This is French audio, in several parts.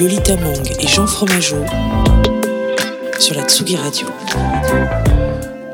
Lolita Mang et Jean Fromageau sur la Tsugi Radio.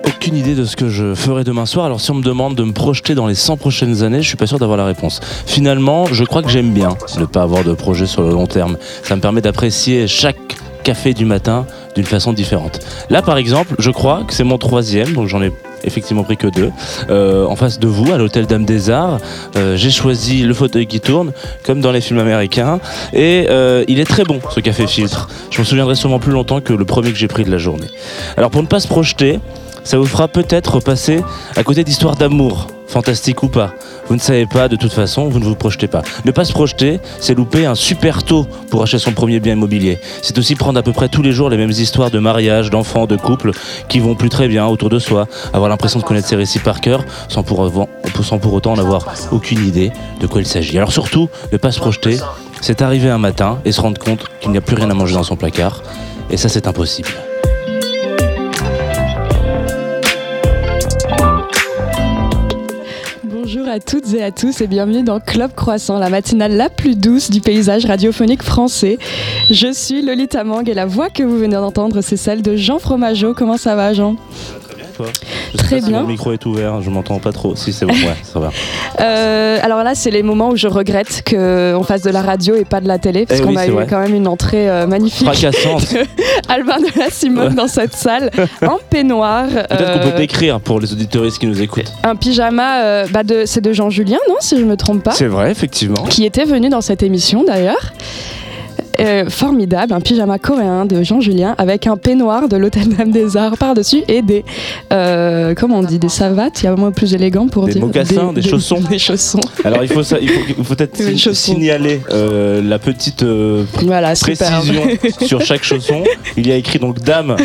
Aucune idée de ce que je ferai demain soir. Alors si on me demande de me projeter dans les 100 prochaines années, je suis pas sûr d'avoir la réponse. Finalement, je crois que j'aime bien ne pas avoir de projet sur le long terme. Ça me permet d'apprécier chaque café du matin d'une façon différente. Là, par exemple, je crois que c'est mon troisième, donc j'en ai effectivement pris que deux. Euh, en face de vous, à l'hôtel Dame des Arts, euh, j'ai choisi le fauteuil qui tourne, comme dans les films américains, et euh, il est très bon ce café filtre. Je me souviendrai sûrement plus longtemps que le premier que j'ai pris de la journée. Alors pour ne pas se projeter, ça vous fera peut-être passer à côté d'histoires d'amour, fantastique ou pas. Vous ne savez pas, de toute façon, vous ne vous projetez pas. Ne pas se projeter, c'est louper un super taux pour acheter son premier bien immobilier. C'est aussi prendre à peu près tous les jours les mêmes histoires de mariage, d'enfants, de couples qui vont plus très bien autour de soi, avoir l'impression de connaître ces récits par cœur sans pour, avoir- sans pour autant en avoir aucune idée de quoi il s'agit. Alors surtout, ne pas se projeter, c'est arriver un matin et se rendre compte qu'il n'y a plus rien à manger dans son placard. Et ça, c'est impossible. À toutes et à tous et bienvenue dans Club Croissant, la matinale la plus douce du paysage radiophonique français. Je suis Lolita Mang et la voix que vous venez d'entendre, c'est celle de Jean Fromageau. Comment ça va, Jean? Je Très pas si bien. mon micro est ouvert, je m'entends pas trop. Si c'est bon, ouais, ça va. Euh, Alors là, c'est les moments où je regrette qu'on fasse de la radio et pas de la télé, parce Eh qu'on oui, a eu vrai. quand même une entrée euh, magnifique. Fracassante. Albin de la Simone Ouais. dans cette salle, en peignoir. Peut-être qu'on euh, peut décrire pour les auditoristes qui nous écoutent. un pyjama, euh, bah de, c'est de Jean Julien, non, si je me trompe pas? C'est vrai, effectivement. qui était venu dans cette émission d'ailleurs. Euh, formidable, un pyjama coréen de Jean Julien avec un peignoir de l'Hôtel Dame des Arts par-dessus et des, euh, comment on dit, des savates, il y a vraiment plus élégant pour Des dire. mocassins, des chaussons. Des chaussons. Alors il faut, ça, il faut, peut-être si- signaler euh, la petite Voilà, précision sur chaque chausson. Il y a écrit donc dame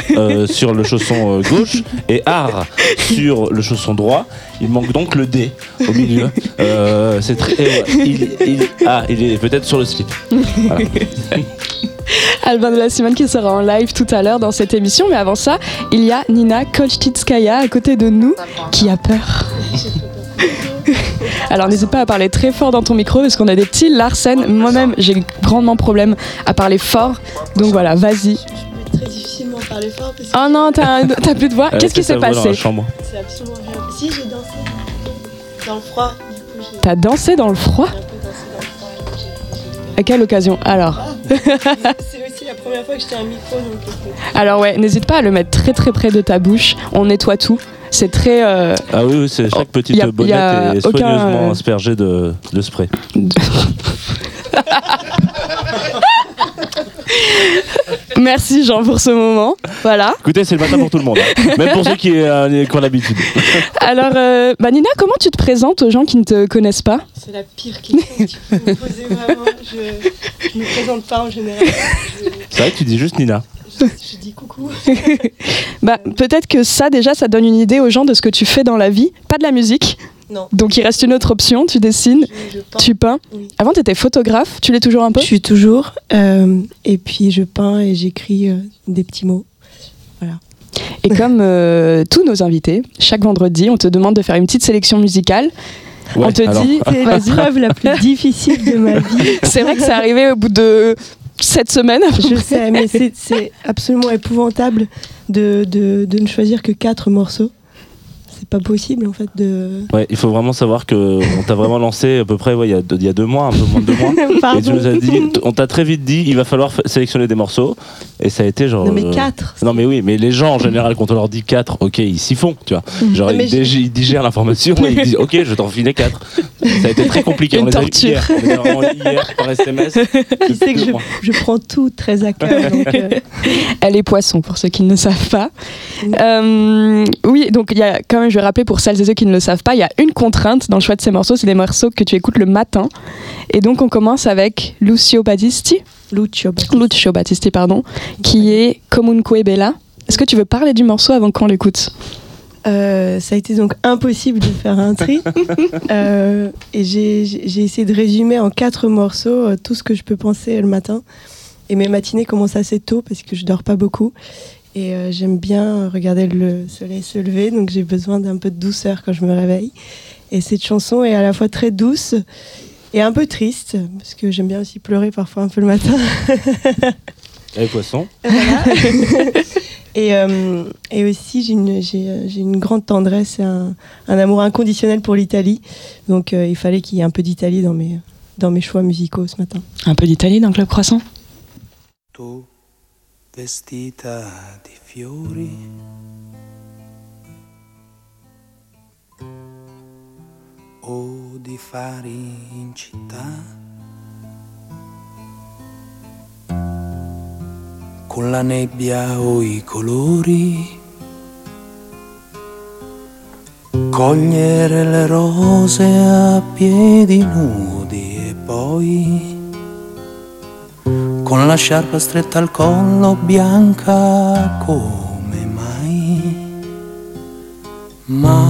sur le chausson gauche et art sur le chausson droit. Il manque donc le D au milieu. Euh, c'est très. ouais, il, il- ah, il est peut-être sur le slip. Voilà. Albin de la Simone qui sera en live tout à l'heure dans cette émission, mais avant ça, il y a Nina Kolchitskaya à côté de nous qui a peur. Alors n'hésite pas à parler très fort dans ton micro parce qu'on a des petits Larsen. Moi-même, j'ai grandement problème à parler fort. Donc voilà, vas-y. très difficilement parler fort parce que Oh non, t'as t'as plus de voix. Elle Qu'est-ce qui sa s'est voix dans la passé? chambre. c'est absolument. Si j'ai dansé dans le froid, du coup j'ai T'as dansé dans le froid À quelle occasion Alors j'ai- C'est aussi la première fois que j'étais un micro donc euh, Alors ouais, n'hésite pas à le mettre très très près de ta bouche. On nettoie tout. C'est très... euh, Ah oui, oui c'est chaque petite y a- y bonnette a est soigneusement euh, aspergée de, de spray. Merci Jean pour ce moment. Voilà. Écoutez, c'est le matin pour tout le monde, hein. même pour ceux qui, euh, qui ont l'habitude. Alors, euh, bah Nina, comment tu te présentes aux gens qui ne te connaissent pas? C'est la pire question que tu peux me poser vraiment. Je, je me présente pas en général. Je, C'est vrai que tu dis juste Nina. je- je dis coucou. Bah peut-être que ça déjà, ça donne une idée aux gens de ce que tu fais dans la vie. Pas de la musique. Non. Donc il reste une autre option. Tu dessines, Je, je peins. tu peins. Oui. Avant, tu étais photographe. Tu l'es toujours un peu? Je suis toujours. euh, et puis je peins et j'écris euh, des petits mots. Et comme euh, tous nos invités, chaque vendredi, on te demande de faire une petite sélection musicale. on Ouais, te alors, dit, C'est l'épreuve la plus difficile de ma vie. c'est vrai que c'est arrivé au bout de sept semaines. Je sais, mais c'est- c'est absolument épouvantable de, de, de ne choisir que quatre morceaux. Pas possible en fait de. Ouais, il faut vraiment savoir que on t'a vraiment lancé à peu près ouais, il y, a deux- il y a deux mois, un peu moins de deux mois. Et tu nous as dit, on t'a très vite dit, il va falloir fa- sélectionner des morceaux. Et ça a été genre. Non, mais euh, 4. Non mais oui, mais les gens en général quand on leur dit 4, ok, ils s'y font, tu vois. Genre Non, mais ils, ils digèrent l'information et ils disent ok, je vais t'en filer 4. Ça a été très compliqué. Une on les a eu torture. hier. On les a vraiment eu hier par SMS. Tu sais que je, je prends tout très à cœur. donc, euh, Elle est poisson, pour ceux qui ne le savent pas. Euh, oui, donc il y a quand même, je vais rappeler pour celles et ceux qui ne le savent pas, il y a une contrainte dans le choix de ces morceaux, c'est des morceaux que tu écoutes le matin. Et donc on commence avec Lucio Battisti, Lucio Battisti. Lucio Battisti, pardon, qui est Comunque Bella. Est-ce que tu veux parler du morceau avant qu'on l'écoute? Euh, ça a été donc impossible de faire un tri. Euh, et j'ai j'ai essayé de résumer en quatre morceaux euh, tout ce que je peux penser le matin. Et mes matinées commencent assez tôt parce que je dors pas beaucoup. Et euh, j'aime bien regarder le soleil se lever, donc j'ai besoin d'un peu de douceur quand je me réveille. Et cette chanson est à la fois très douce et un peu triste, parce que j'aime bien aussi pleurer parfois un peu le matin. Et poisson. Voilà. et, euh, et aussi, j'ai une, j'ai, euh, j'ai une grande tendresse et un, un amour inconditionnel pour l'Italie. Donc, euh, il fallait qu'il y ait un peu d'Italie dans mes, dans mes choix musicaux ce matin. Un peu d'Italie dans Club Croissant? Vestita di fiori. O di fari in città. Con la nebbia o i colori. Cogliere le rose a piedi nudi e poi con la sciarpa stretta al collo bianca come mai? Ma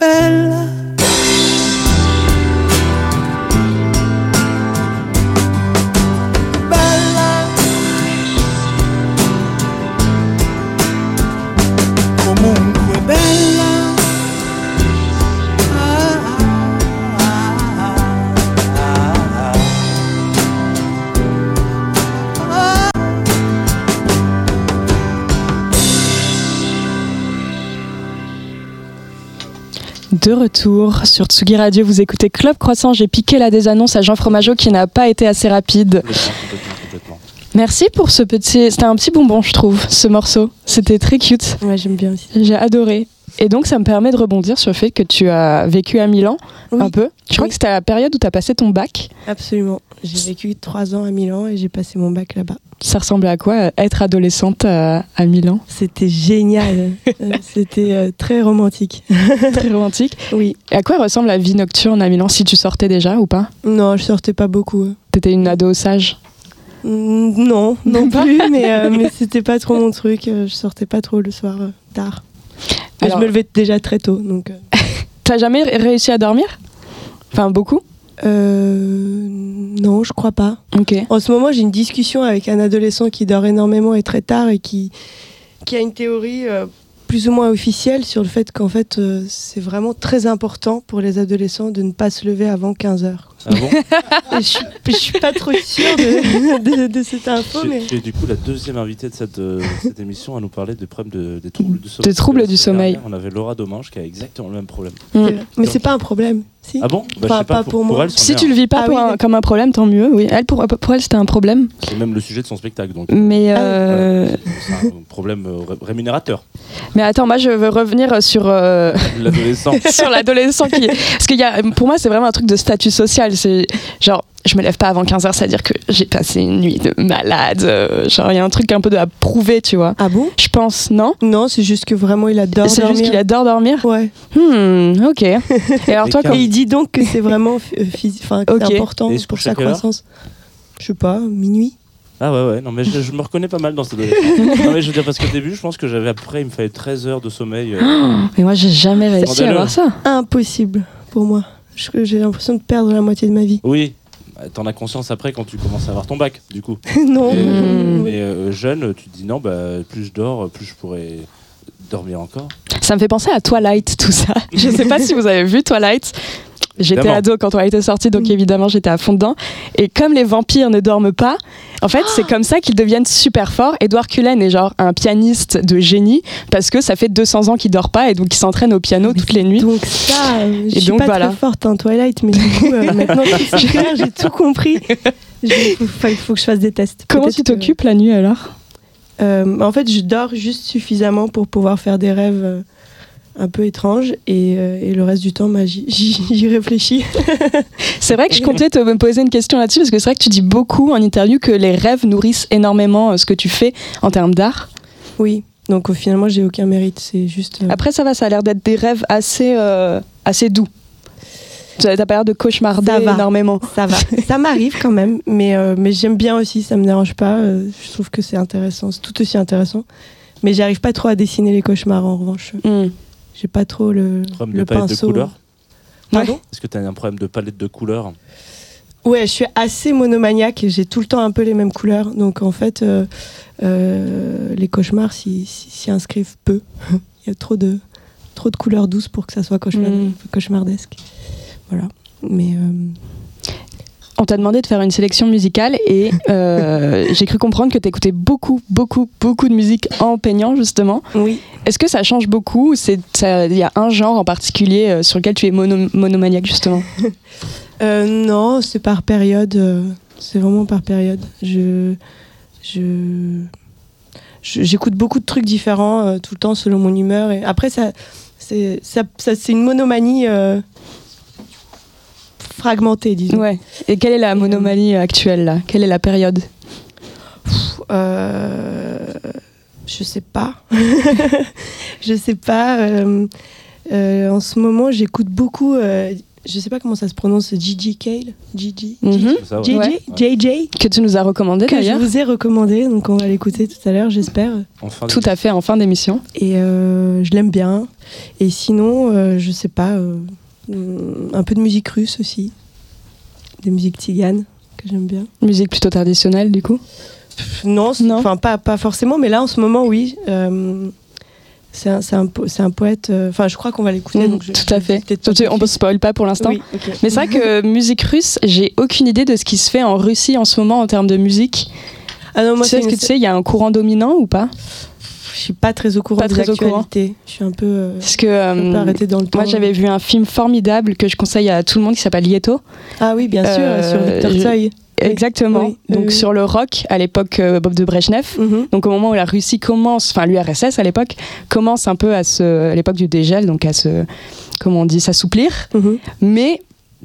belle De retour sur Tsugi Radio, vous écoutez Club Croissant. J'ai piqué la désannonce à Jean Fromageau qui n'a pas été assez rapide. Merci pour ce petit. C'était un petit bonbon, je trouve, ce morceau. C'était très cute. Ouais, j'aime bien aussi. J'ai adoré. Et donc, ça me permet de rebondir sur le fait que tu as vécu à Milan Oui. un peu. Je crois que c'était à la période où tu as passé ton bac. Absolument. J'ai vécu trois ans à Milan et j'ai passé mon bac là-bas. Ça ressemblait à quoi, euh, être adolescente à, à Milan? C'était génial. Euh, C'était euh, très romantique. Très romantique. Oui. Et à quoi ressemble la vie nocturne à Milan, si tu sortais déjà ou pas? Non, je sortais pas beaucoup. T'étais une ado sage? Non, non plus, mais, euh, mais c'était pas trop mon truc. Euh, Je sortais pas trop le soir euh, tard. Alors- je me levais déjà très tôt, donc. euh, T'as jamais ré- réussi à dormir? Enfin, beaucoup? Euh, non, je crois pas. En ce moment, j'ai une discussion avec un adolescent qui dort énormément et très tard et qui, qui a une théorie euh, plus ou moins officielle sur le fait qu'en fait, euh, c'est vraiment très important pour les adolescents de ne pas se lever avant 15 heures. Ah bon je, suis, je suis pas trop sûre de, de- de cette info, Tu es- mais. tu es du coup la deuxième invitée de cette, euh, cette émission à nous parler des problèmes de, des troubles du sommeil. Des troubles du sommeil. dernière, On avait Laura Domange qui a exactement le même problème. Mm. Mais c'est pas un problème, si Ah bon Bah, Enfin, je sais pas, pas pour moi. elle, c'en Si tu le vis pas Ah pour oui, un- d'accord. comme un problème, tant mieux. Oui, elle pour, pour elle c'était un problème, C'est même le sujet de son spectacle, donc mais Ah euh, c'est un problème euh, ré- rémunérateur. mais attends, moi je veux revenir sur euh, L'adolescent. sur l'adolescent qui parce qu'il y a pour moi c'est vraiment un truc de statut social. C'est genre je me lève pas avant 15 heures, c'est à dire que j'ai passé une nuit de malade. euh, genre il y a un truc un peu de à prouver, tu vois. Ah bon? Je pense non. Non, c'est juste que vraiment, il adore C'est dormir. juste qu'il adore dormir? Ouais. Hmm, ok. Et alors toi, quand Et il dit donc que c'est vraiment enfin, c'est important pour sa croissance. Je sais pas, minuit. Ah ouais, ouais, non, mais je, je me reconnais pas mal dans cette adolescent. non, mais je veux dire, parce qu'au début, je pense que j'avais après, il me fallait 13 heures de sommeil. euh, mais moi j'ai jamais réussi à avoir ça. Impossible pour moi. J'ai l'impression de perdre la moitié de ma vie. Oui, t'en as conscience après quand tu commences à avoir ton bac, du coup. non. Et- Mm. Mais euh, jeune, tu te dis non, bah, plus je dors, plus je pourrais dormir encore. Ça me fait penser à Twilight, tout ça. Je sais pas si vous avez vu Twilight. J'étais ado quand Twilight est sorti, donc Mm. évidemment j'étais à fond dedans. Et comme les vampires ne dorment pas, en fait c'est comme ça qu'ils deviennent super forts. Edward Cullen est genre un pianiste de génie parce que ça fait 200 ans qu'il dort pas et donc il s'entraîne au piano toutes les nuits. Donc ça, je suis donc, pas voilà. très forte en Twilight, mais du coup, euh, maintenant j'ai tout compris. Il faut, faut que je fasse des tests. Comment tu que- t'occupes la nuit alors? Euh, En fait, je dors juste suffisamment pour pouvoir faire des rêves euh, un peu étranges et, euh, et le reste du temps, bah, j'y- réfléchis. C'est vrai que je comptais te me poser une question là-dessus parce que c'est vrai que tu dis beaucoup en interview que les rêves nourrissent énormément euh, ce que tu fais en termes d'art. Oui, donc euh, finalement, j'ai aucun mérite. C'est juste. euh, Après, ça va, ça a l'air d'être des rêves assez, euh, assez doux. T'as pas l'air de cauchemarder Ça va. énormément. Ça va, ça m'arrive quand même, mais, euh, mais j'aime bien aussi, ça me dérange pas. je trouve que c'est intéressant, c'est tout aussi intéressant. Mais j'arrive pas trop à dessiner les cauchemars en revanche. Hmm. J'ai pas trop le, Problème de le palette de pinceau. couleurs Pardon Est-ce que tu as un problème de palette de couleurs Ouais, je suis assez monomaniaque et j'ai tout le temps un peu les mêmes couleurs. Donc en fait, euh, euh, les cauchemars s'y inscrivent peu. Il y a trop de, trop de couleurs douces pour que ça soit cauchemar- Mm. cauchemardesque. Voilà. Mais euh, On t'a demandé de faire une sélection musicale et euh, j'ai cru comprendre que t'écoutais beaucoup, beaucoup, beaucoup de musique en peignant justement. oui. Est-ce que ça change beaucoup il y a un genre en particulier euh, sur lequel tu es mono- monomaniaque justement? Euh, non, c'est par période. c'est vraiment par période. Je, je, je- j'écoute beaucoup de trucs différents euh, tout le temps selon mon humeur. Et après, ça, c'est, ça, ça- c'est une monomanie euh, fragmentée, disons. Ouais. Et quelle est la monomanie actuelle là? Quelle est la période? Euh, je sais pas. je sais pas. euh, euh, en ce moment, j'écoute beaucoup. euh, je sais pas comment ça se prononce. Gigi Cale. Gigi? Mhm. JJ, Ouais. JJ, Que tu nous as recommandé que je vous ai recommandé, donc on va l'écouter tout à l'heure, j'espère. Tout à fait en fin d'émission. Et euh, je l'aime bien. Et sinon, euh, je sais pas, un peu de musique russe aussi, des musiques tziganes que j'aime bien. Musique plutôt traditionnelle du coup? Non, enfin pas, pas forcément, mais là en ce moment, oui. Euh, c'est un, un, po- c'est un poète. euh, Enfin, je crois qu'on va l'écouter. Mm, tout à fait. de On ne spoil pas pour l'instant. Oui. Mais c'est vrai que musique russe, j'ai aucune idée de ce qui se fait en Russie en ce moment en termes de musique. Ah non, moi, tu sais, c'est est-ce que tu sais, il y a un courant dominant ou pas? Je suis pas très au courant Pas des très au courant. Je suis un peu, euh, Parce que peu euh, arrêtée dans le temps. moi j'avais vu un film formidable que je conseille à tout le monde qui s'appelle Lieto. Ah oui, bien sûr, Euh, sur Victor. Oui. Exactement. Oui, Donc oui. sur le rock à l'époque euh, Bob de Brejnev. Mhm. Donc au moment où la Russie commence, enfin l'URSS à l'époque commence un peu à se, à l'époque du dégel, donc à se, comment on dit, s'assouplir, Mhm. mais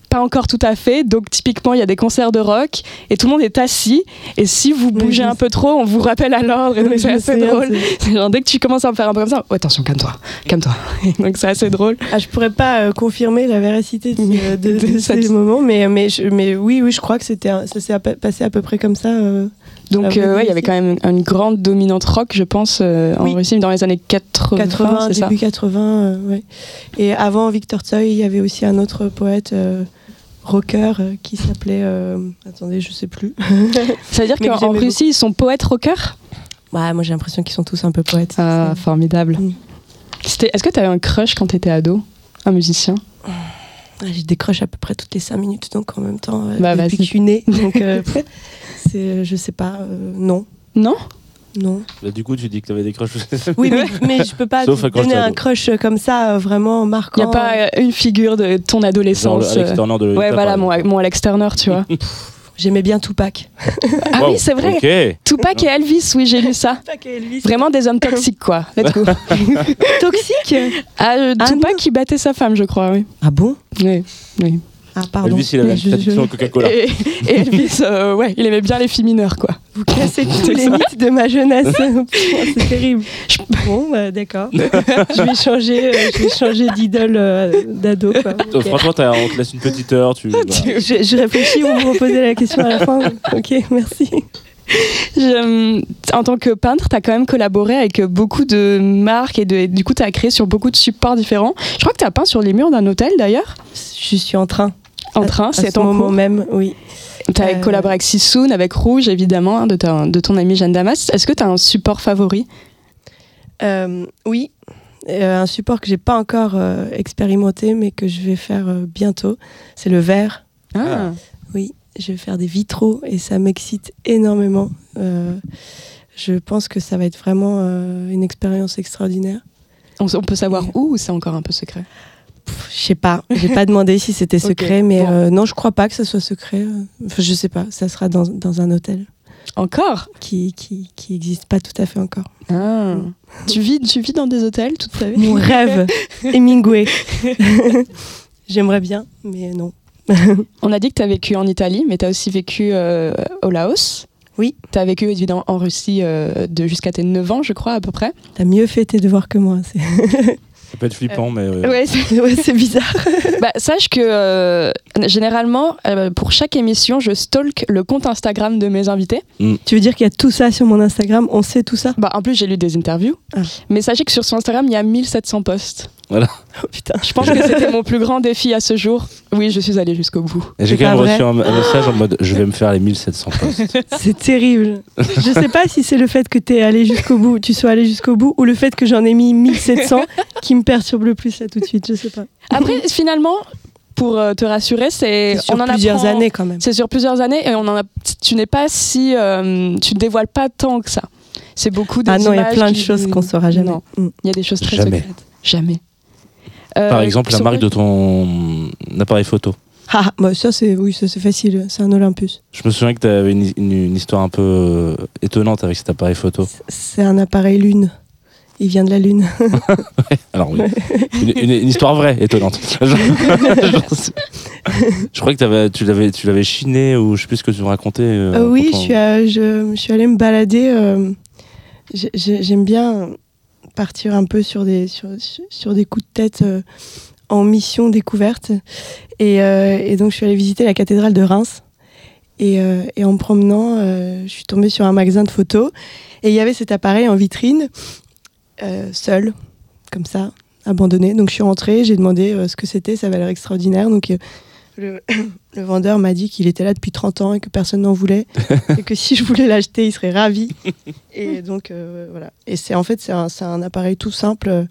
pas encore tout à fait. Donc typiquement il y a des concerts de rock et tout le monde est assis et si vous bougez un peu trop, on vous rappelle à l'ordre et donc Oui, c'est assez drôle. C'est genre, dès que tu commences à me faire un peu comme ça, oh, attention calme-toi, calme-toi. Et donc c'est assez drôle. Ah, je pourrais pas euh, confirmer la véracité de, euh, de- De de cette- ces moments, mais, mais, je- mais oui, oui, je crois que c'était ça s'est passé à peu près comme ça. euh. Donc euh, ouais, il y avait quand même une grande dominante rock, je pense, euh, en Oui. Russie dans les années 80, 80, c'est ça. début 80, euh, ouais. Et avant Victor Tsoi, il y avait aussi un autre poète rocker euh, qui s'appelait. euh, attendez, je sais plus. Ça veut dire qu'en Russie, ils sont poètes rockers? Ouais, moi j'ai l'impression qu'ils sont tous un peu poètes. Ah, formidable. Mm. Est-ce que tu avais un crush quand tu étais ado Un musicien? Ah, J'ai des crushs à peu près toutes les 5 minutes, donc en même temps, euh, Bah, depuis que je suis née. Donc, euh, euh, je sais pas, euh, non. Non? Non. Bah, du coup, tu dis que t'avais des crushs. Oui, mais, mais je peux pas Sauf te quand donner un crush comme ça, euh, vraiment Il marquant. n'y a pas euh, une figure de ton Genre adolescence Alex euh, Turner de Ouais, voilà, mon, Alex Turner, tu vois. J'aimais bien Tupac. ah Wow, oui, c'est vrai. Tupac et Elvis, oui, j'ai lu ça. Tupac et Elvis. Vraiment des hommes toxiques, quoi. Let's go. Toxique Ah, euh, Ah, Tupac qui battait sa femme, je crois, oui. Ah bon? Oui, oui. Ah, pardon. Elvis, il avait Je- une addiction je- au Coca-Cola. Et, et Elvis, euh, ouais, il aimait bien les filles mineures, quoi. Vous cassez tous les mythes de ma jeunesse. C'est terrible. Bon, bah, d'accord. je vais changer, euh, je vais changer d'idole euh, d'ado. quoi. Oh. Franchement, on te laisse une petite heure. Tu, voilà. Je, je réfléchis, vous me reposez la question à la fin. Ok, merci. Je- en tant que peintre, tu as quand même collaboré avec beaucoup de marques et, de, et du coup, tu as créé sur beaucoup de supports différents. Je crois que tu as peint sur les murs d'un hôtel d'ailleurs, Je suis en train. en train, c'est ce en moment cours. même, oui. Tu as Euh, collaboré avec Sissoun, avec Rouge évidemment, hein, de, ta- de ton ami Jeanne Damas. Est-ce que tu as un support favori? Euh, oui, Euh, un support que j'ai pas encore expérimenté, mais que je vais faire bientôt. C'est le verre. Ah. Oui, je vais faire des vitraux et ça m'excite énormément. Euh, je pense que ça va être vraiment euh, une expérience extraordinaire. on, on peut savoir où ou c'est encore un peu secret? Je sais pas, j'ai pas demandé si c'était secret, mais bon. euh, non, je crois pas que ça soit secret. Enfin, je sais pas, ça sera dans, dans un hôtel Encore? Qui, qui, qui existe pas tout à fait encore. Ah. tu, vis, tu vis dans des hôtels toute ta vie? Mon rêve, Hemingway. J'aimerais bien, mais non. On a dit que tu as vécu en Italie, mais tu as aussi vécu euh, au Laos. Oui. Tu as vécu évidemment en Russie euh, de jusqu'à tes 9 ans, je crois, à peu près. T'as mieux fait tes devoirs que moi. c'est- Ça peut être flippant, mais. euh, Ouais, ouais, c'est bizarre. bah, sache que euh, généralement, euh, pour chaque émission, je stalk le compte Instagram de mes invités. Tu veux dire qu'il y a tout ça sur mon Instagram? On sait tout ça? Bah, en plus, j'ai lu des interviews. Ah. Mais sachez que sur son Instagram, il y a 1700 posts. Oh putain. Je pense que c'était mon plus grand défi à ce jour. Oui, je suis allée jusqu'au bout. et J'ai quand même reçu un, un message en mode je vais me faire les 1700 postes. C'est terrible. Je sais pas si c'est le fait que t'es allé jusqu'au bout, tu sois allé jusqu'au bout, ou le fait que j'en ai mis 1700 qui me perturbe le plus là tout de suite. Je sais pas. Après, finalement, pour euh, te rassurer, c'est sur on en plusieurs apprend- années quand même. C'est sur plusieurs années et on en a. Tu n'es pas si, euh, tu ne dévoiles pas tant que ça. C'est beaucoup de. Ah non, il y a plein de choses qu'on saura jamais. Non, Mm. il y a des choses très Jamais. secrètes. Jamais. Euh, Par exemple, la marque de ton appareil photo. Ah, bah ça c'est oui, ça c'est facile. C'est un Olympus. Je me souviens que tu avais une, une- une histoire un peu euh, étonnante avec cet appareil photo. C'est un appareil lune. Il vient de la lune. Alors, oui. une, histoire vraie, étonnante. Je crois que tu l'avais, tu l'avais chiné ou je sais plus ce que tu me racontais. euh, Euh, oui, je suis, à- je, je suis allée me balader. j'ai- j'ai- J'aime bien partir un peu sur des, sur, sur des coups de tête euh, en mission découverte. Et, euh, et donc, je suis allée visiter la cathédrale de Reims. Et, euh, en me promenant, je suis tombée sur un magasin de photos. Et il y avait cet appareil en vitrine, seul, comme ça, abandonné. Donc, je suis rentrée, j'ai demandé ce que c'était. Ça avait l'air extraordinaire. Donc, le, le vendeur m'a dit qu'il était là depuis 30 ans et que personne n'en voulait et que si je voulais l'acheter, il serait ravi. Et donc euh, voilà. Et c'est en fait c'est un, appareil tout simple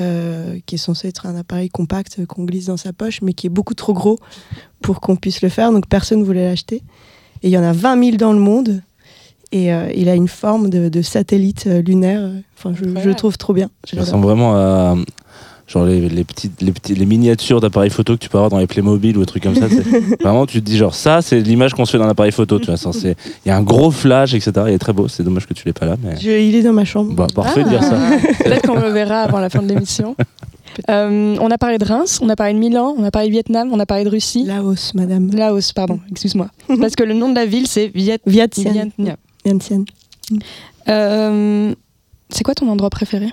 euh, qui est censé être un appareil compact qu'on glisse dans sa poche, mais qui est beaucoup trop gros pour qu'on puisse le faire. Donc personne ne voulait l'acheter. Et il y en a 20 000 dans le monde. Et euh, il a une forme de, de satellite lunaire. Enfin, je, je le trouve trop bien. Ça ressemble vraiment à genre les, les petites les petits les miniatures d'appareils photo que tu peux avoir dans les Playmobil ou des trucs comme ça. vraiment, tu te dis genre ça, c'est l'image qu'on se fait d'un appareil photo. Tu vois, ça, c'est- il y a un gros flash, etc. Il est très beau. C'est dommage que tu l'aies pas là, mais Je- il est dans ma chambre. bah, parfait de dire ça. Peut-être qu'on le verra avant la fin de l'émission. Euh, on a parlé de Reims, on a parlé de Milan, on a parlé de Vietnam, on a parlé de Russie. Laos, madame. Laos, pardon, excuse-moi. Parce que le nom de la ville, c'est Viet... Vientiane. Vientiane. Vientiane. Euh, c'est quoi ton endroit préféré?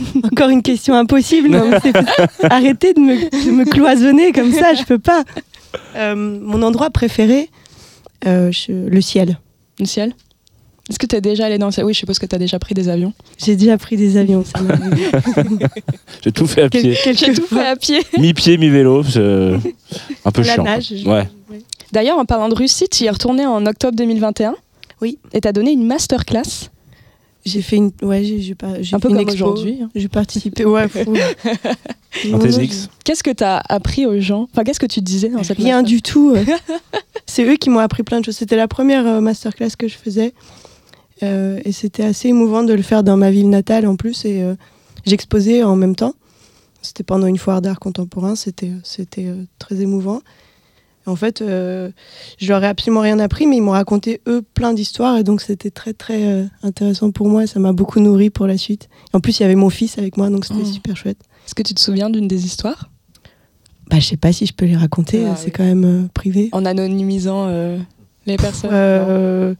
Encore une question impossible. non, mais c'est- Arrêtez de me, de me cloisonner comme ça, je peux pas. Euh, mon endroit préféré, euh, je- le ciel. Le ciel? Est-ce que tu es déjà allé dans le ciel? Oui, je suppose que tu as déjà pris des avions. J'ai déjà pris des avions. Ça. J'ai tout fait à pied, J'ai tout fois. fait à pied. mi-pied, mi-vélo. c'est Un peu La chiant. nage. je- Ouais. D'ailleurs, en parlant de Russie, tu y es retourné en octobre 2021. Oui. Et tu as donné une masterclass. J'ai fait une, ouais, j'ai, j'ai pas, j'ai Un peu une comme expo. aujourd'hui, hein. J'ai participé. Ouais. fou. Qu'est-ce que tu as appris aux gens? Enfin, qu'est-ce que tu disais dans cette Rien masterclass? du tout. C'est eux qui m'ont appris plein de choses. C'était la première euh, masterclass que je faisais. Euh, et c'était assez émouvant de le faire dans ma ville natale en plus. Et euh, j'exposais en même temps. C'était pendant une foire d'art contemporain. C'était, c'était euh, très émouvant. En fait, euh, je leur ai absolument rien appris, mais ils m'ont raconté eux plein d'histoires. Et donc c'était très très euh, intéressant pour moi. Ça m'a beaucoup nourri pour la suite. En plus, il y avait mon fils avec moi, donc c'était Oh. super chouette. Est-ce que tu te souviens d'une des histoires? Bah, je sais pas si je peux les raconter. Ah, c'est oui. quand même euh, privé. En anonymisant euh, les personnes Euh,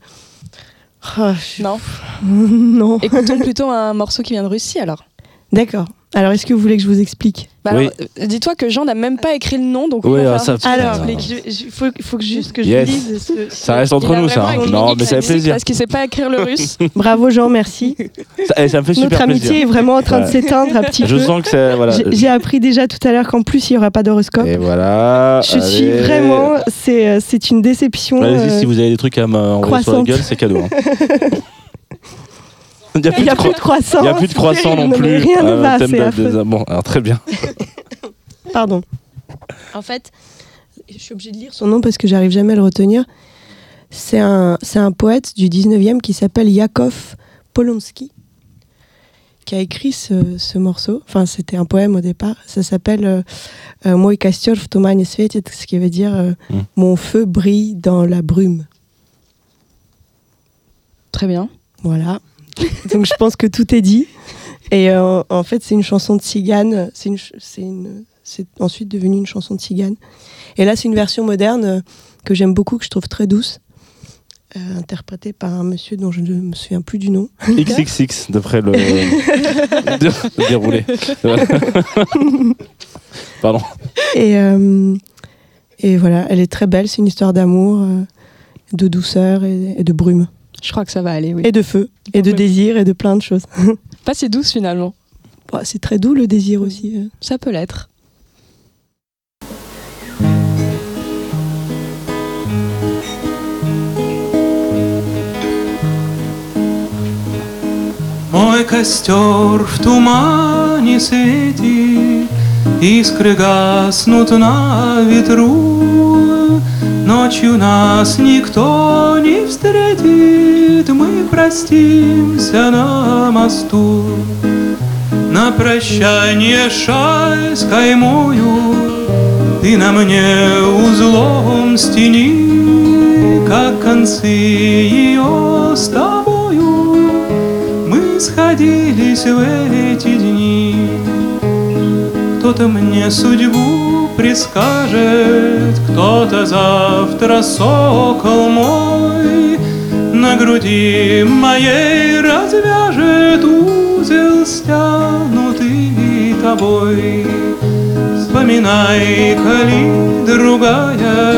ah, je- Non. non. Écoutons plutôt un morceau qui vient de Russie alors. D'accord. Alors, est-ce que vous voulez que je vous explique? Bah Oui. alors, euh, Dis-toi que Jean n'a même pas écrit le nom, donc Oui, ah, falloir ça- Alors, il faut, faut que juste que je Yes. lise. ce- ce- Ça reste entre nous, ça. hein. Non, mais ça fait plaisir. Parce qu'il sait pas écrire le russe. Bravo Jean, merci. Ça, et ça me fait Notre super amitié plaisir. est vraiment en train de s'éteindre un petit Je peu. sens que c'est voilà. J'ai- appris déjà tout à l'heure qu'en plus il n'y aura pas d'horoscope. Et voilà. Je suis vraiment, c'est euh, c'est une déception. Allez-y, euh, si vous avez des trucs à m'envoyer sur la gueule, c'est cadeau. hein. Il n'y a plus n'y a de plus cro- de croissant. il y a plus de croissant non plus. Rien ne va, c'est Bon, alors très bien. Pardon. En fait, je suis obligée de lire son nom parce que j'arrive jamais à le retenir. C'est un, poète du 19e qui s'appelle Yakov Polonsky qui a écrit ce, ce morceau. Enfin, c'était un poème au départ. Ça s'appelle euh, euh, kościoł w tумanie świeci, ce qui veut dire euh, Mm. Mon feu brille dans la brume. Très bien. Voilà. Donc je pense que tout est dit. Et euh, en fait, c'est une chanson de cigane. C'est une, ensuite devenu une chanson de cigane. Et là, c'est une version moderne euh, que j'aime beaucoup, que je trouve très douce, euh, interprétée par un monsieur dont je ne me souviens plus du nom. XXX, d'après le dé- déroulé. Pardon. Et, euh, et voilà, elle est très belle. C'est une histoire d'amour, de douceur et, et de brume. Je crois que ça va aller, oui. Et de feu, et de Ouais. désir, et de plein de choses. Pas si douce finalement. Bon, c'est très doux le désir aussi. euh. Ça peut l'être. Мой костер в тумане светит, Искры гаснут на ветру. Ночью нас никто не встретит, Мы простимся на мосту. На прощание шаль с каймою Ты на мне узлом стени, Как концы ее с тобою Мы сходились в эти дни. Кто-то мне судьбу предскажет, Кто-то завтра сокол мой На груди моей развяжет узел, стянутый тобой. Вспоминай, коли другая,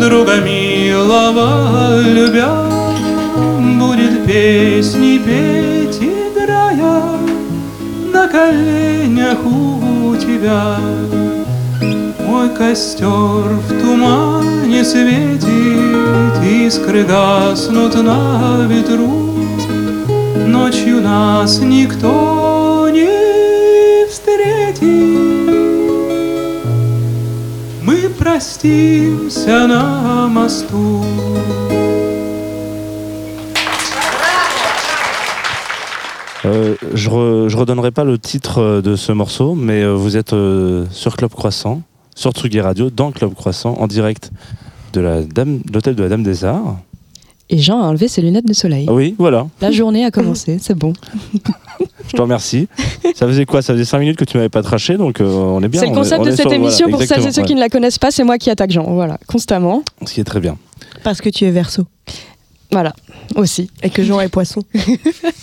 друга милого любя, Будет песни петь, играя на коленях у тебя. Мой костер в тумане светит, искры гаснут на ветру. Ночью нас никто не встретит. Мы простимся на мосту. Je, re- je redonnerai pas le titre euh, de ce morceau, mais euh, vous êtes euh, sur Club Croissant, sur Tsugi Radio, dans Club Croissant, en direct de la dame, de l'hôtel de la Dame des Arts. Et Jean a enlevé ses lunettes de soleil. Ah oui, voilà. La journée a commencé, c'est bon. Je te remercie. ça faisait quoi? Ça faisait 5 minutes que tu m'avais pas traché, donc euh, on est bien. C'est le on est- concept on de est cette sur- émission. voilà, Pour celles et ceux qui ne la connaissent pas, c'est moi qui attaque Jean. Voilà, constamment. Ce qui est très bien. Parce que tu es verso Voilà, aussi. et que Jean est poisson.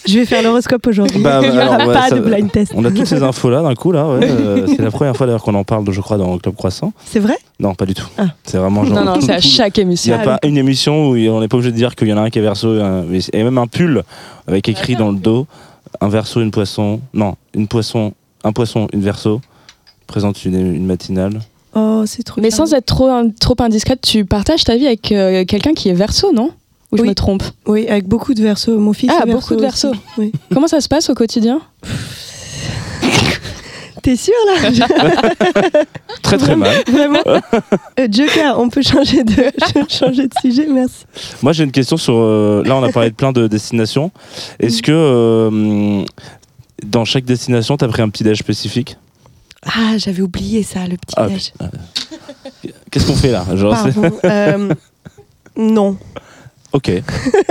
je vais faire l'horoscope aujourd'hui. Bah, Il n'y aura alors, ouais, pas ça- de blind test. On a toutes ces infos là d'un coup là. ouais, euh, c'est la première fois d'ailleurs qu'on en parle, je crois, dans Club Croissant. C'est vrai? Non, pas du tout. Ah. C'est vraiment genre. Non, non, c'est à chaque Il n'y émission. a Ah pas une émission où on n'est pas obligé de dire qu'il y en a un qui est verso, et un- mais- et même un pull avec écrit dans le dos un verso, une poisson. Non, une poisson, un poisson, une verso. Présente une, une matinale. Oh, c'est trop Mais sans être trop, trop indiscrète, tu partages ta vie avec euh, quelqu'un qui est verso, non? Ou je me trompe Oui, avec beaucoup de versos. Mon fils Ah, est beaucoup de versos. Oui. Comment ça se passe au quotidien T'es sûr là Très très mal. Vraiment Euh, Joker, on peut changer de, changer de sujet, merci. Moi j'ai une question sur. euh, là on a parlé de plein de destinations. Est-ce que euh, dans chaque destination t'as pris un petit déj spécifique? Ah, j'avais oublié ça, le petit Ah, déj. Qu'est-ce qu'on fait là? Genre, Pardon. Euh, non. Ok.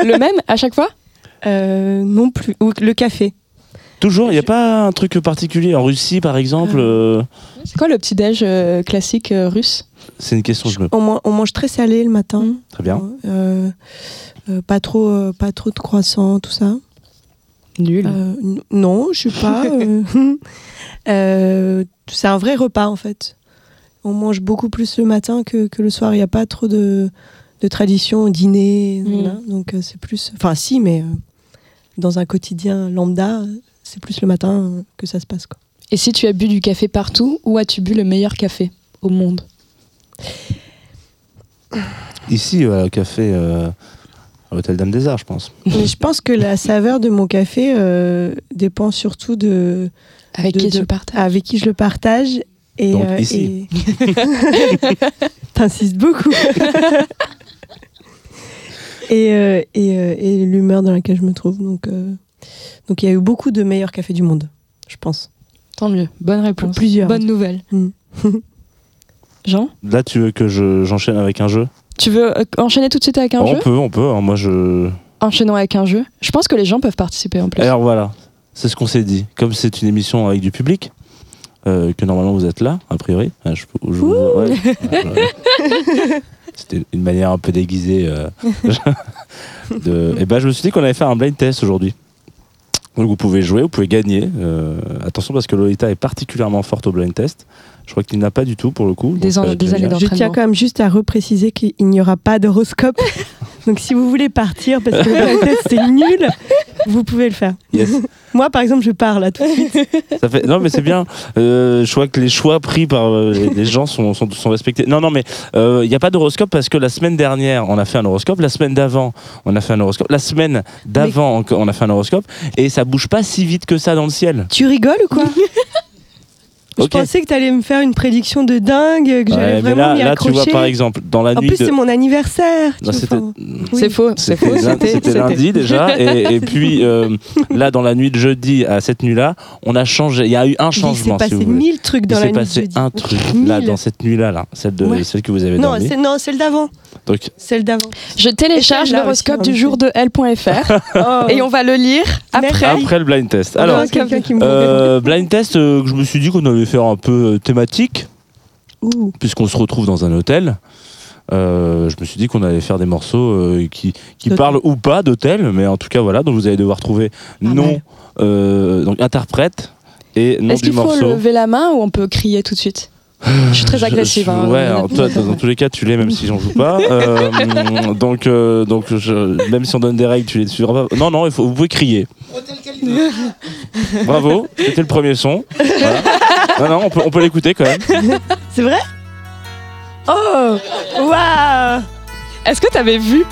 Le même à chaque fois? Euh, non plus. Ou le café? Toujours, il n'y a pas un truc particulier. En Russie, par exemple, euh, C'est quoi le petit déj euh, classique euh, russe? C'est une question que je me On, man- on mange très salé le matin. Mm. Très bien. Euh, euh, pas, trop, euh, pas trop de croissants, tout ça. Nul. Euh, non, je suis pas. euh, euh, c'est un vrai repas en fait. On mange beaucoup plus le matin que, que le soir. Il n'y a pas trop de, de tradition, dîner. Mm. voilà. Donc euh, c'est plus. Enfin, si, mais euh, dans un quotidien lambda, c'est plus le matin euh, que ça se passe. Quoi. Et si tu as bu du café partout, où as-tu bu le meilleur café au monde? Ici, euh, au café, euh, à l'hôtel Dame des Arts, je pense. Mais je pense que la saveur de mon café euh, dépend surtout de Avec De- qui de- tu partages avec qui je le partage. Et, Donc, euh, ici. et- T'insistes beaucoup. et euh, et, euh, et l'humeur dans laquelle je me trouve. Donc, euh, donc il y a eu beaucoup de meilleurs cafés du monde, je pense. Tant mieux. Bonne réponse. Plusieurs. Bonne nouvelle. Mm. Jean? Là, tu veux que je- j'enchaîne avec un jeu? Tu veux enchaîner tout de suite avec un On jeu? peut, on peut. hein, moi, je. Enchaînons avec un jeu. Je pense que les gens peuvent participer en plus. Alors voilà, c'est ce qu'on s'est dit. Comme c'est une émission avec du public, euh, que normalement vous êtes là, a priori. hein, je- je vous- ouais, ouais. C'était une manière un peu déguisée. euh, de... Et ben, je me suis dit qu'on allait faire un blind test aujourd'hui. Donc vous pouvez jouer, vous pouvez gagner. Euh, attention parce que Lolita est particulièrement forte au blind test. Je crois qu'il n'a pas du tout pour le coup. Des donc, an- euh, des années Je tiens quand même juste à repréciser qu'il n'y aura pas d'horoscope. donc si vous voulez partir parce que le test c'est nul, vous pouvez le faire. Yes. Moi par exemple, je pars là tout de suite. Ça fait... Non, mais c'est bien. Euh, je vois que les choix pris par euh, les- gens sont, sont, sont respectés. Non, non, mais euh, il n'y a pas d'horoscope parce que la semaine dernière, on a fait un horoscope. La semaine d'avant, on a fait un horoscope. La semaine d'avant, on a fait un horoscope. Et ça bouge pas si vite que ça dans le ciel. Tu rigoles ou quoi? Je pensais que tu allais me faire une prédiction de dingue, que j'allais Ouais, mais vraiment là, m'y là tu accrocher. vois, par exemple, dans la en nuit plus, de. c'est mon anniversaire. Non, c'était- enfin, oui. C'est faux, c'est faux. C'était c'était lundi déjà, et, et puis euh, là dans la nuit de jeudi à cette nuit-là, on a changé. Il y a eu un Il s'est changement. passé si vous voulez. mille trucs dans Il la s'est nuit de passé jeudi. un truc Mille. là dans cette nuit-là, là, celle de Ouais. celle que vous avez Non, dormi. c'est non, celle d'avant. Donc Celle d'avant. Je télécharge l'horoscope du jour de L.fr Oh. et on va le lire après. après le blind test. Alors, Euh, blind test, euh, que je me suis dit qu'on allait faire un peu euh, thématique, puisqu'on se retrouve dans un hôtel. Euh, je me suis dit qu'on allait faire des morceaux euh, qui, qui parlent ou pas d'hôtel, mais en tout cas voilà, donc vous allez devoir trouver nom, mal. euh, donc interprète et nom Est-ce du qu'il faut morceau. lever la main ou on peut crier tout de suite? Je suis très agressive. je- hein. ouais, alors toi, dans, tous les cas, tu l'es même si j'en joue pas. Euh, donc, euh, donc je- même si on donne des règles, tu les suivras pas. Non, non, il faut, vous pouvez crier. Bravo, c'était le premier son. Voilà. Non, non, on peut, on peut l'écouter quand même. C'est vrai? Oh Waouh Est-ce que t'avais vu?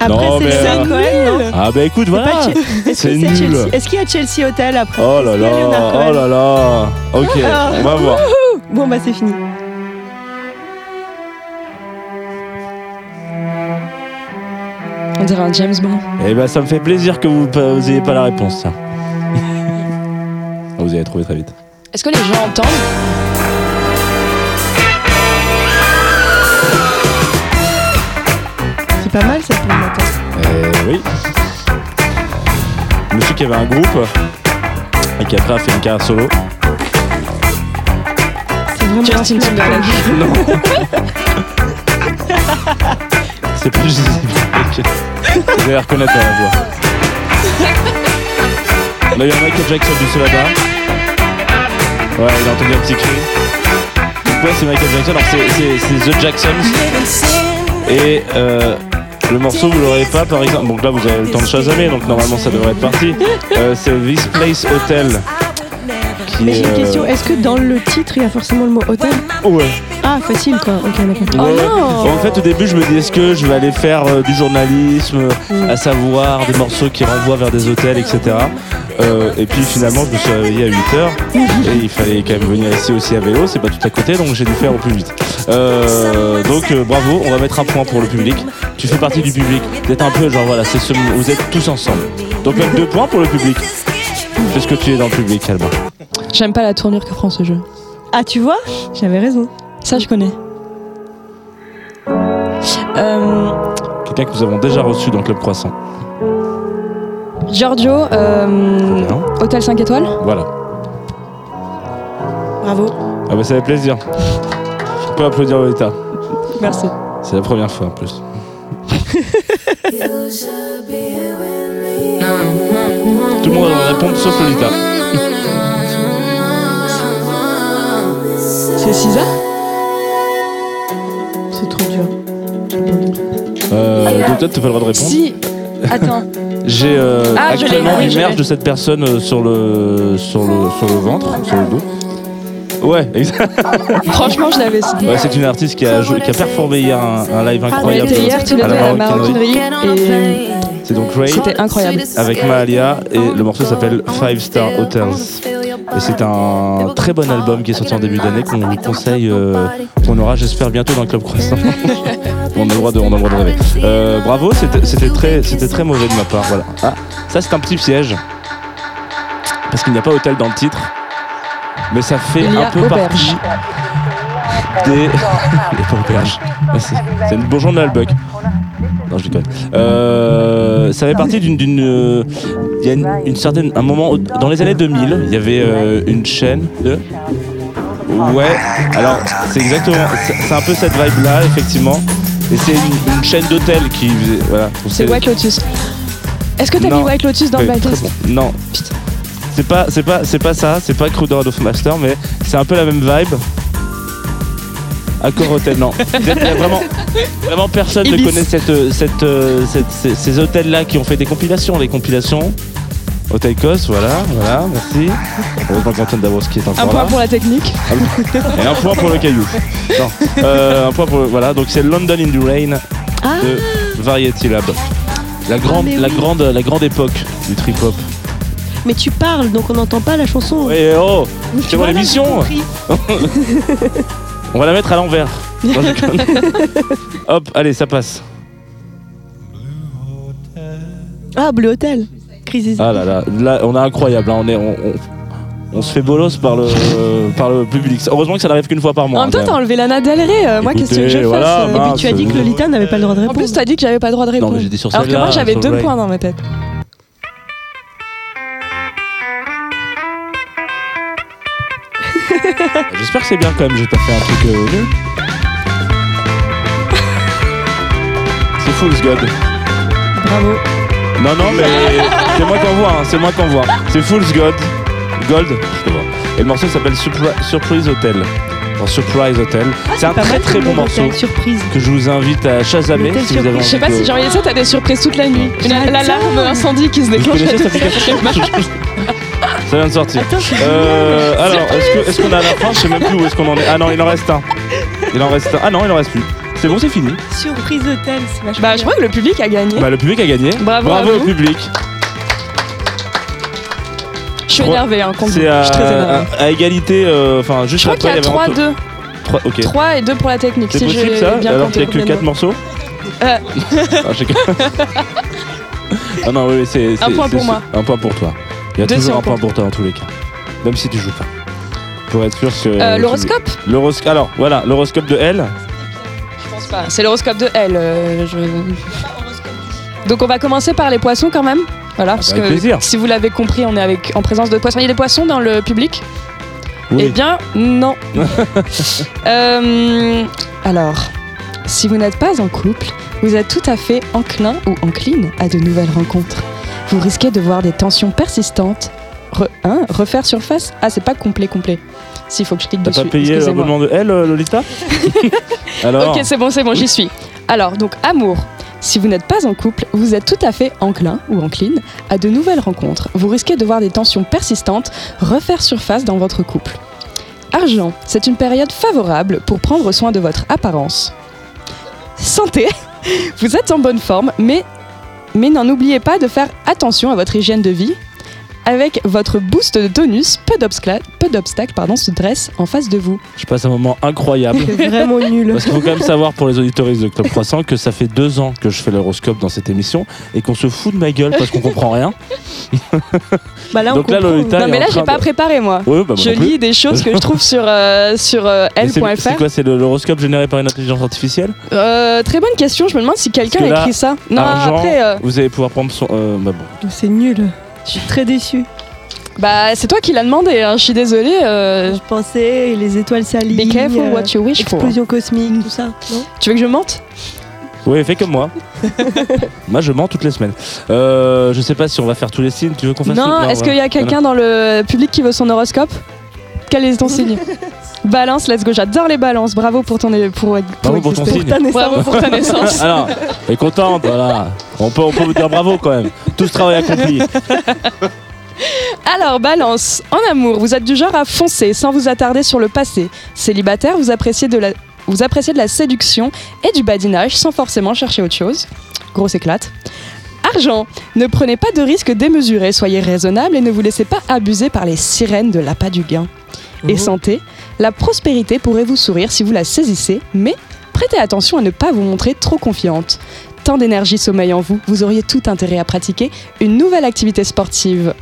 Après, c'est euh, non? Ah bah écoute, voilà. C'est nul. Est-ce qu'il y a Chelsea Hotel après? Oh là là, oh là là. Ok, Ah. on va voir. Bon, bah, c'est fini. On dirait un James Bond. Eh ben, ça me fait plaisir que vous, pas- vous ayez pas la réponse. tiens. vous allez trouver très vite. Est-ce que les gens entendent? C'est pas mal ça pour le matin. Eh oui. Monsieur qui avait un groupe et qui après a fait une carrière solo. C'est vraiment Justin un film Timberlake. Non. C'est plus Justin Timberlake. Vous allez reconnaître à la voix. Là, il y a Michael Jackson du là-bas. Ouais, il a entendu un petit cri. Donc, ouais, c'est Michael Jackson. Alors, c'est The Jacksons. Et euh, le morceau, vous l'aurez pas, par exemple. Donc là, vous avez le temps de chasamer, donc normalement, ça devrait être parti. Euh, c'est This Place Hotel. Mais j'ai une euh, question, est-ce que dans le titre il y a forcément le mot hôtel Ouais. Ah, facile quoi, ok d'accord. Ouais, Oh En fait, au début, je me dis est-ce que je vais aller faire euh, du journalisme, Mm. à savoir des morceaux qui renvoient vers des hôtels, etc. Euh, et puis finalement, je me suis réveillé à 8h et il fallait quand même venir ici aussi à vélo, c'est pas tout à côté, donc j'ai dû faire au plus vite. Euh, donc euh, bravo, on va mettre un point pour le public. Tu fais partie du public. Êtes un peu genre voilà, c'est ce, vous êtes tous ensemble. Donc même deux points pour le public. Fais ce que tu es dans le public, Alba. J'aime pas la tournure que prend ce jeu. Ah tu vois J'avais raison. Ça, je connais. Euh, Quelqu'un que nous avons déjà reçu dans le Club Croissant. Giorgio, euh. Hôtel 5 étoiles. Voilà. Bravo. Ah bah ça fait plaisir. On peut applaudir Lolita. Merci. C'est la première fois en plus. Tout le monde va répondre sauf Lolita. C'est Cisa C'est trop dur. Euh, peut-être tu pas le droit de répondre. Si. Attends. J'ai euh, Ah, actuellement l'image l'ai. de cette personne euh, sur le sur le sur le ventre, sur le dos. Ouais, exact. Franchement, je l'avais. Ouais, c'est une artiste qui a, joué- qui a performé hier un, un live On incroyable. était hier tous les à la maroquinerie et C'est donc Ray c'était incroyable. avec Mahalia et le morceau s'appelle Five Star Hotels. Et c'est un très bon album qui est sorti en début d'année qu'on vous conseille, euh, qu'on aura j'espère bientôt dans le Club Croissant. on, a le droit de, on a le droit de rêver. Euh, bravo, c'était très, c'était très mauvais de ma part. Voilà. Ah, ça c'est un petit piège. Parce qu'il n'y a pas hôtel dans le titre. Mais ça fait un peu auberge. partie des... Il n'y a pas auberge. Ah, C'est une bonjour Noël Bug. Non, je déconne. Euh, ça fait partie d'une. euh, Il y a une, une certaine. Un moment. Dans les années 2000, il y avait euh, une chaîne de. Ouais, alors c'est exactement. C'est un peu cette vibe-là, effectivement. Et c'est une, une chaîne d'hôtels qui. Voilà. C'est White Lotus. Est-ce que t'as mis White Lotus dans Oui, le bon. Non. C'est pas, c'est pas, c'est pas ça, c'est pas of Master, mais c'est un peu la même vibe. Accor Hotel, non. Il y a vraiment, vraiment personne ne connaît cette, cette, cette- ces, ces hôtels-là qui ont fait des compilations, les compilations. Hôtel Kos, voilà, voilà, merci. Heureusement qu'Antoine Dabrowski est encore Un point là. pour la technique. Et un point pour le caillou. Non. Euh, un point pour le, voilà, donc c'est London in the Rain Ah, de Variety Lab. La grande, mais la oui. grande, la grande époque du trip hop. mais tu parles donc on n'entend pas la chanson. Ouais, oh, c'est mon Voilà, émission. j'ai compris. On va la mettre à l'envers. Non. Hop, allez, ça passe. Ah, Bleu Hotel. Crisis. Ah là là, là, on est incroyable. hein, On est, on, on- on se fait bolos par le, par le public. Heureusement que ça n'arrive qu'une fois par mois. En même temps, t'as enlevé Lana Del Rey. euh, moi, qu'est-ce que je fasse voilà, euh, Et mince. puis tu as dit que Lolita n'avait pas le droit de En répondre. plus, t'as dit que j'avais pas le droit de Non, répondre. mais j'ai dit sur Alors que celle-là, moi, j'avais sur deux points dans ma tête. J'espère que c'est bien quand même. J'ai pas fait un truc euh, nul. C'est Fool's God. Bravo. Non, non, mais c'est moi qu'on voit. hein, c'est moi qu'on voit. C'est Fool's God. Gold. je sais pas. Et le morceau s'appelle Surpri- Surprise Hotel. Surprise Hotel. c'est un Ah, pas très mal très comme bon morceau Surprise. que je vous invite à chasamer L'hôtel si vous avez Surprise. Je sais pas envie si de- j'ai envoyé ça, t'as des surprises toute la nuit. Une J'adore. l'alarme incendie qui se Vous déclenche. connaissez à cette toute application Ça vient de sortir. Attends, c'est Euh, alors, est-ce que- est-ce qu'on est à la fin Je sais même plus où est-ce qu'on en est. Ah non, il en reste un. Il en reste un. Ah non, il en reste plus. C'est bon, c'est fini. Surprise Hotel, c'est vachement Bah, je bien. crois que le public a gagné. Bah, le public a gagné. Bravo à au vous. public. Je suis énervée, hein, contre vous. C'est Je à, suis très à- à égalité. euh, Enfin, juste Je crois qu'il y après, a il y avait Anto- 3-2. Trois- Ok. 3 et 2 pour la technique. C'est si possible j'ai ça bien Alors qu'il n'y a que 4 complètement. morceaux Euh. Ah, j'ai- Ah non, oui, oui, c'est. Un c'est- point c'est pour moi. Un point pour toi. Il y a Deux toujours un point pour toi dans tous les cas. Même si tu joues pas. Pour être sûr que. Euh, tu- L'horoscope. Alors, voilà, l'horoscope de L. Je pense pas. C'est l'horoscope de L. euh, je- Donc on va commencer par les poissons quand même. Voilà, parce bah, avec que plaisir. si vous l'avez compris, on est avec, en présence de poissons. Il y a des poissons dans le public? Oui. Eh bien, non. Euh, alors, si vous n'êtes pas en couple, vous êtes tout à fait enclin ou encline à de nouvelles rencontres. Vous risquez de voir des tensions persistantes. Re- hein, refaire surface? Ah, c'est pas complet, complet. S'il faut que je clique T'as dessus. pas payé excusez-moi. l'abonnement de L, euh, Lolita? Alors. Ok, c'est bon, c'est bon, j'y suis. Alors, donc, amour. Si vous n'êtes pas en couple, vous êtes tout à fait enclin ou encline à de nouvelles rencontres. Vous risquez de voir des tensions persistantes refaire surface dans votre couple. Argent, c'est une période favorable pour prendre soin de votre apparence. Santé, vous êtes en bonne forme, mais, mais n'en oubliez pas de faire attention à votre hygiène de vie. Avec votre boost de tonus, peu d'obstacles peu d'obstacles, pardon, se dressent en face de vous. Je passe un moment incroyable. C'est vraiment nul. Parce qu'il faut quand même savoir pour les auditoristes de Club Croissant que ça fait deux ans que je fais l'horoscope dans cette émission et qu'on se fout de ma gueule parce qu'on comprend rien. Bah là, on Donc là, comprend. Lolita- Non, est mais en là, j'ai train pas de- préparé, moi. Ouais, bah, moi Je non plus. lis des choses que je trouve sur, euh, sur euh, Mais c'est- C'est L.fr. quoi C'est le- l'horoscope généré par une intelligence artificielle? Euh, très bonne question, je me demande si quelqu'un Parce que a là, écrit ça. Non, Argent, après, euh, vous allez pouvoir prendre son. euh, bah bon. C'est nul. Je suis très déçue. bah, c'est toi qui l'as demandé, hein, je suis désolée. euh, Je pensais les étoiles s'alignent. be careful euh, what you wish for. Explosion cosmique, tout ça. Non Tu veux que je mente? Oui, fais comme moi. moi, je mens toutes les semaines. Euh, je sais pas si on va faire tous les signes. Tu veux qu'on fasse Non, est-ce qu'il y a quelqu'un dans le public qui veut son horoscope? Quel est ton signe? Balance, let's go, j'adore les balances. Bravo pour ton pour, Bravo pour ton. Ta naissance. Bravo pour ta naissance. Alors, elle est contente, voilà. On peut, on peut vous dire bravo quand même. Tout ce travail accompli. Alors, balance, en amour, vous êtes du genre à foncer sans vous attarder sur le passé. Célibataire, vous appréciez de la, vous appréciez de la séduction et du badinage sans forcément chercher autre chose. Grosse éclate. Argent, ne prenez pas de risques démesurés, soyez raisonnable et ne vous laissez pas abuser par les sirènes de l'appât du gain. Et santé, la prospérité pourrait vous sourire si vous la saisissez, mais prêtez attention à ne pas vous montrer trop confiante. Tant d'énergie sommeille en vous, vous auriez tout intérêt à pratiquer une nouvelle activité sportive.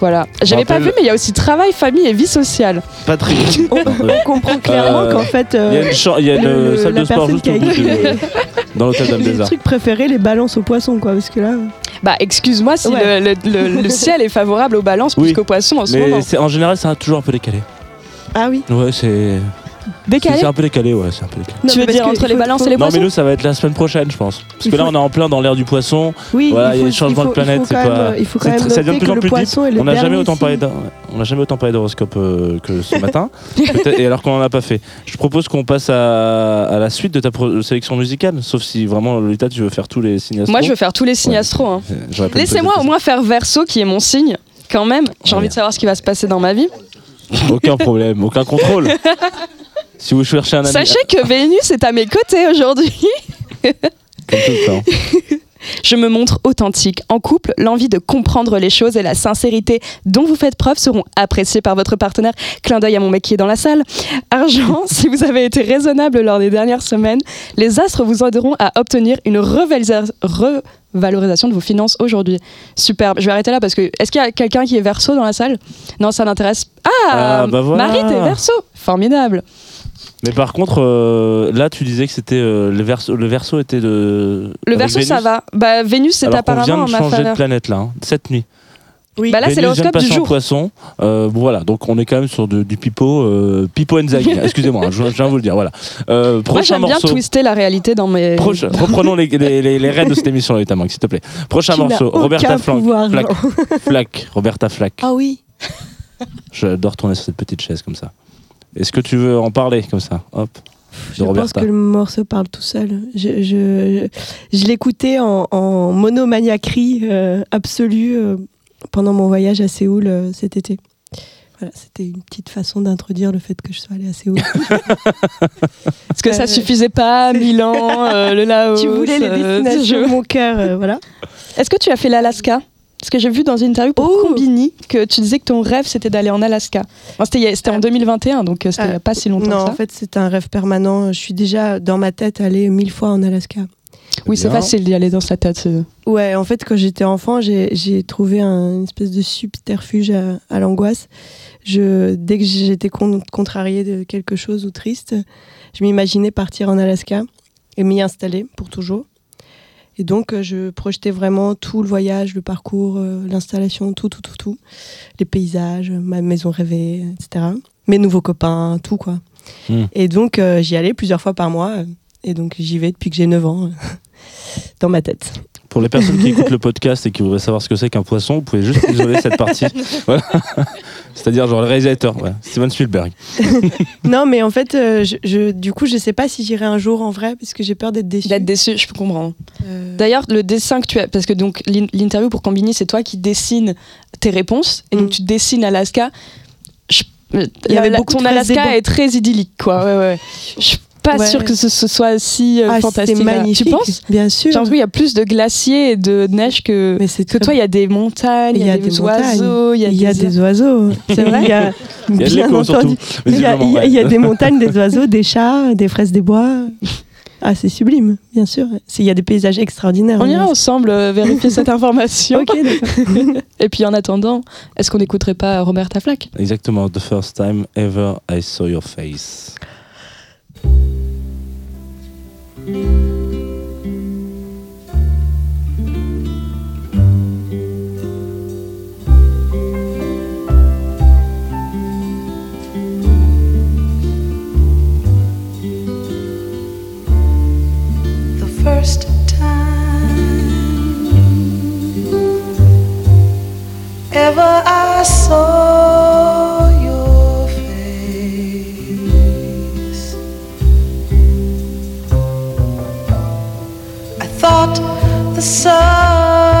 Voilà. J'avais pas vu, mais il y a aussi travail, famille et vie sociale. Patrick. On, on comprend clairement Euh, qu'en fait, Il y a euh, une, il y a une le- salle la de sport personne juste qui a au bout du- dans l'hôtel Dame des les Arts. trucs préférés, les balances aux poissons, quoi. Parce que là, Bah, excuse-moi si Ouais. le, le- le- le ciel est favorable aux balances Oui. plus qu'aux poissons en ce Mais moment. c'est- en général, c'est toujours un peu décalé. Ah oui. Ouais, c'est. Décalé C'est un peu décalé, ouais, c'est un peu décalé. Non, Tu veux dire entre les balances et les Non, mais poissons nous, ça va être la semaine prochaine, je pense. Parce que là, on est en plein dans l'ère du poisson. Oui, Voilà, il y a les changements de planète, il faut c'est quand pas- même- Il faut quand ça devient de plus en plus deep. On n'a jamais autant parlé on n'a jamais autant parlé d'horoscope euh, que ce matin. Et alors qu'on en a pas fait. Je propose qu'on passe à, à la suite de ta sélection musicale, sauf si vraiment Lolita, tu veux faire tous les signes astro. Moi, je veux faire tous les signes Ouais. astro. hein. Laissez-moi au moins faire verso, qui est mon signe, quand même. J'ai Ouais. envie de savoir ce qui va se passer dans ma vie. Aucun problème, aucun contrôle. si vous cherchez un ami. Sachez que Vénus est à mes côtés aujourd'hui. Comme tout le temps. Je me montre authentique. En couple, l'envie de comprendre les choses et la sincérité dont vous faites preuve seront appréciées par votre partenaire. Clin d'œil à mon mec qui est dans la salle. Argent, si vous avez été raisonnable lors des dernières semaines, les astres vous aideront à obtenir une revalorisation de vos finances aujourd'hui. Superbe. Je vais arrêter là parce que est-ce qu'il y a quelqu'un qui est verso dans la salle? Non, ça n'intéresse. Ah, Ah, bah voilà. Marie, t'es verso. Formidable. Mais par contre, euh, là, tu disais que c'était euh, le verso. Le verso était de. Le verso, ça va. Bah, Vénus, c'est Alors qu'on vient apparemment en de ma changer de planète là, hein, cette nuit. Oui. Bah là, c'est l'horoscope du jour. poisson. Euh, bon, voilà, donc on est quand même sur de- du pipo, euh, pipo Enzag. Excusez-moi, hein, je, je viens de vous le dire. Voilà. Euh, Moi, j'aime bien twister la réalité dans mes. Proche- reprenons les, les, les, les rênes de cette émission, Mank, s'il te plaît. Prochain morceau, Roberta Flack. pouvoir, Flack. Flack, Roberta Flack. Ah oui. J'adore tourner sur cette petite chaise comme ça. Est-ce que tu veux en parler comme ça Hop. Je pense que le morceau parle tout seul. Je, je, je l'écoutais en, en monomaniaquerie euh, absolue euh, pendant mon voyage à Séoul euh, cet été. Voilà, c'était une petite façon d'introduire le fait que je sois allée à Séoul. Parce que ça suffisait pas, Milan, euh, le Laos. tu voulais les destinations je- de mon cœur, euh, voilà. Est-ce que tu as fait l'Alaska? Parce que j'ai vu dans une interview pour Oh Combini que tu disais que ton rêve c'était d'aller en Alaska. C'était en 2021, donc euh, c'était il y a pas si longtemps Non, que en fait, c'est un rêve permanent. Je suis déjà dans ma tête allée mille fois en Alaska. Oui, c'est facile d'y aller dans sa tête. Ouais, en fait, quand j'étais enfant, j'ai trouvé un une espèce de subterfuge à, à l'angoisse. Je, dès que j'étais con- contrariée de quelque chose ou triste, je m'imaginais partir en Alaska et m'y installer pour toujours. Et donc, euh, je projetais vraiment tout le voyage, le parcours, euh, l'installation, tout, tout, tout, tout. Les paysages, ma maison rêvée, etc. Mes nouveaux copains, tout, quoi. Hmm. Et donc, euh, j'y allais plusieurs fois par mois. euh, Et donc, j'y vais depuis que j'ai 9 ans, euh, dans ma tête. Pour les personnes qui écoutent le podcast et qui voudraient savoir ce que c'est qu'un poisson, vous pouvez juste isoler cette partie. Voilà. C'est-à-dire genre le réalisateur, ouais. Steven Spielberg. Non, mais en fait, euh, je, je- du coup, je sais pas si j'irai un jour en vrai, parce que j'ai peur d'être déçue. D'être déçu, je peux comprendre. Euh, D'ailleurs, le dessin que tu as, parce que donc l'in- l'interview pour Combini, c'est toi qui dessines tes réponses, et donc Mm. tu dessines Alaska. Je- euh, Il y avait la- beaucoup ton Alaska est très idyllique, quoi. Ouais, ouais. Je pas Ouais. sûre que ce, ce soit si euh, ah, fantastique. c'est magnifique. Tu penses Bien sûr. L'impression qu'il y a plus de glaciers et de neige que. mais c'est Que toi, il y a des montagnes, il y a, des, oiseaux, il y a, il y a des... des oiseaux. C'est vrai Il y a, Il y a de bien entendu. Il y, a, il ouais. il y des montagnes, des oiseaux, des chats, des fraises des bois. Ah, c'est sublime, bien sûr. Il y a des paysages extraordinaires. On ira ensemble euh, vérifier cette information. Ok, d'accord. Et puis en attendant, est-ce qu'on n'écouterait pas Roberta Flack Exactement, the first time ever I saw your face. The first time ever I saw the sun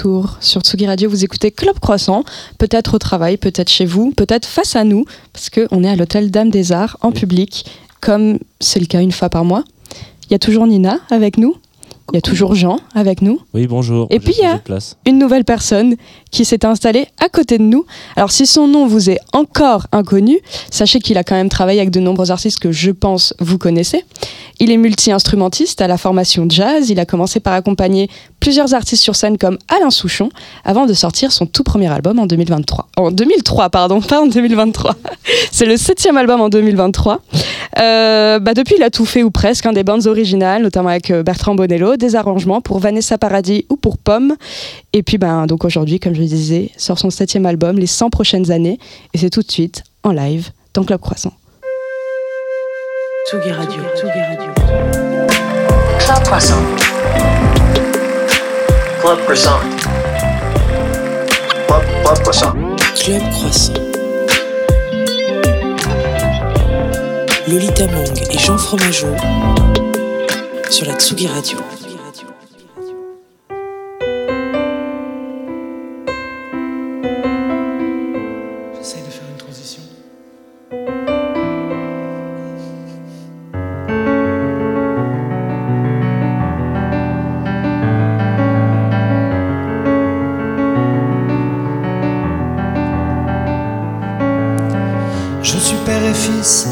retour sur Tsugi Radio, vous écoutez Club Croissant, peut-être au travail, peut-être chez vous, peut-être face à nous, parce qu'on est à l'hôtel Dame des Arts en public, comme c'est le cas une fois par mois. Il y a toujours Nina avec nous, il y a toujours Jean avec nous, Oui, bonjour. Et puis, il y a- une nouvelle personne qui s'est installée à côté de nous. Alors si son nom vous est encore inconnu, sachez qu'il a quand même travaillé avec de nombreux artistes que je pense vous connaissez. Il est multi-instrumentiste à la formation jazz. Il a commencé par accompagner plusieurs artistes sur scène comme Alain Souchon avant de sortir son tout premier album en 2023. En 2003, pardon, pas en 2023. C'est le septième album en 2023. Euh, bah depuis, il a tout fait ou presque, hein, des bandes originales, notamment avec euh, Bertrand Bonello, des arrangements pour Vanessa Paradis ou pour Pomme. Et puis, ben, donc aujourd'hui, comme je le disais, sort son septième album, Les 100 prochaines années. Et c'est tout de suite en live dans Club Croissant. Tsugi Radio. Tsugi Radio. Club Croissant. Club Croissant. Club, Club Croissant. Club Croissant. Lolita Mang et Jean Fromageau sur la Tsugi Radio. J'essaye de faire une transition. Je suis père et fils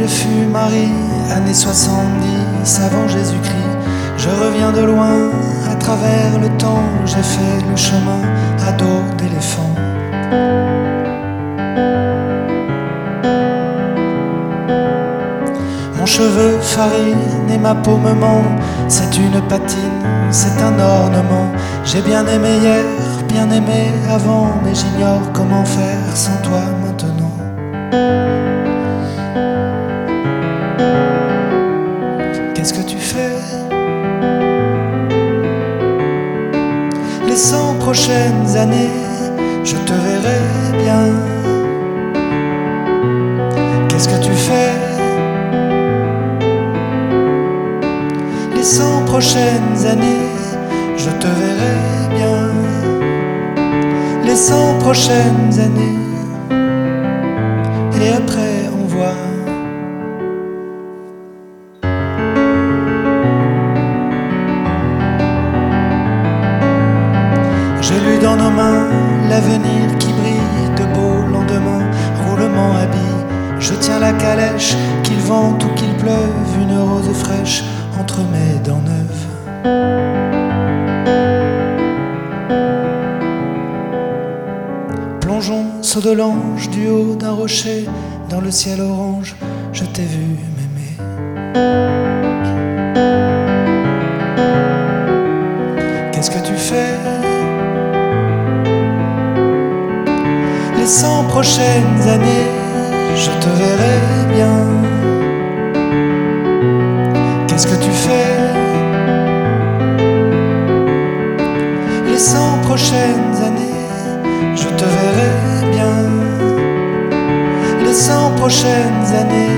je fus mari, années 70 avant Jésus-Christ. Je reviens de loin, à travers le temps, j'ai fait le chemin à dos d'éléphant. Mon cheveu farine et ma peau me ment, c'est une patine, c'est un ornement. J'ai bien aimé hier, bien aimé avant, mais j'ignore comment faire sans toi maintenant. Prochaines années, je te verrai bien. Qu'est-ce que tu fais? Les cent prochaines années, je te verrai bien. Les cent prochaines années, et après l'avenir qui brille, de beaux lendemains, roulement habillé. Je tiens la calèche, qu'il vente ou qu'il pleuve, une rose fraîche entre mes dents neuves. Plongeons, saut de l'ange, du haut d'un rocher, dans le ciel orange, je t'ai vu m'aimer. Prochaines années, je te verrai bien. Qu'est-ce que tu fais? Les cent prochaines années, je te verrai bien. Les cent prochaines années,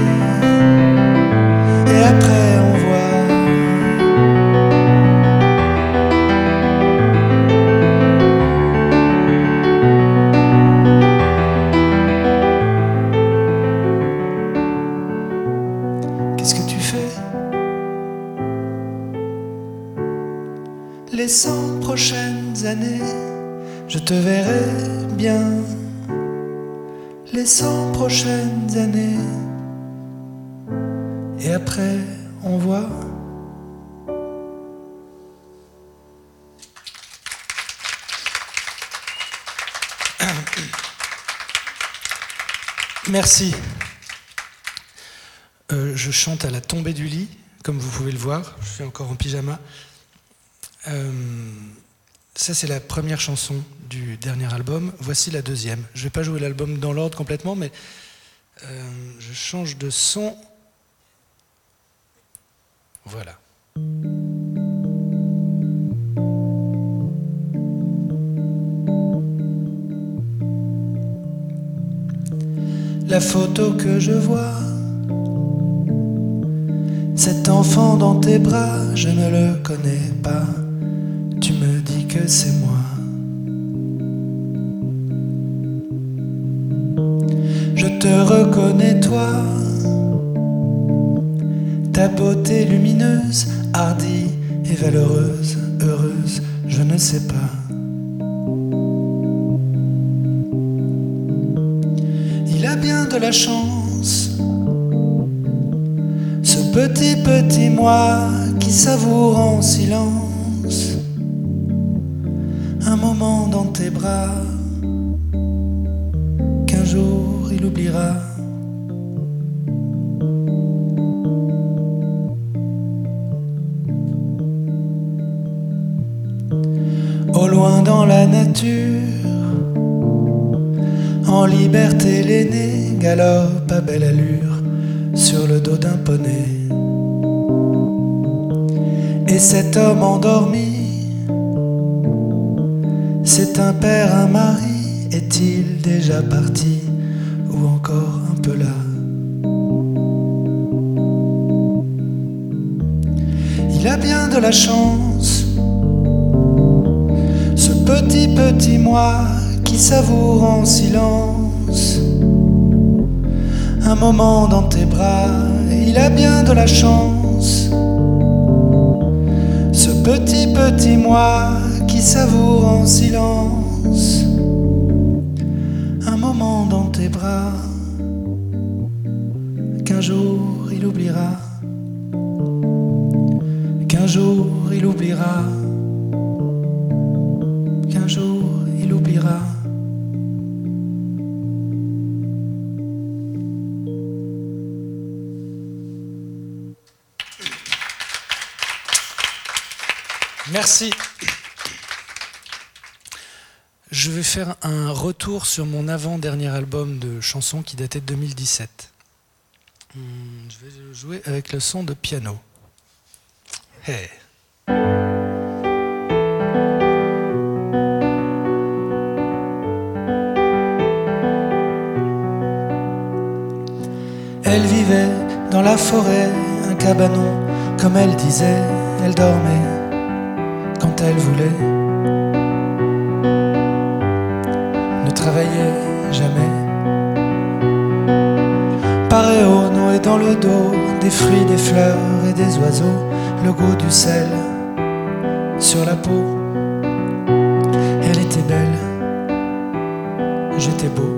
Merci. Euh, je chante à la tombée du lit, comme vous pouvez le voir. Je suis encore en pyjama. Euh, ça, c'est la première chanson du dernier album. Voici la deuxième. Je ne vais pas jouer l'album dans l'ordre complètement, mais euh, je change de son. Voilà. La photo que je vois, cet enfant dans tes bras, je ne le connais pas. Tu me dis que c'est moi. Je te reconnais toi, ta beauté lumineuse, hardie et valeureuse, heureuse, je ne sais pas. De la chance, ce petit petit moi qui savoure en silence un moment dans tes bras qu'un jour il oubliera. Au loin dans la nature, en liberté l'aîné galope à belle allure sur le dos d'un poney. Et cet homme endormi, c'est un père, un mari, est-il déjà parti ou encore un peu là? Il a bien de la chance, ce petit petit moi qui savoure en silence un moment dans tes bras. Il a bien de la chance, ce petit petit moi qui savoure en silence. Un moment dans tes bras. Qu'un jour il oubliera, qu'un jour il oubliera, Merci. Je vais faire un retour sur mon avant-dernier album de chansons qui datait de 2017. Hmm, Je vais jouer avec le son de piano. Elle vivait dans la forêt, un cabanon, comme elle disait, elle dormait elle voulait. Ne travaillait jamais. Paréo noué dans le dos, des fruits, des fleurs et des oiseaux, le goût du sel sur la peau. Elle était belle, j'étais beau.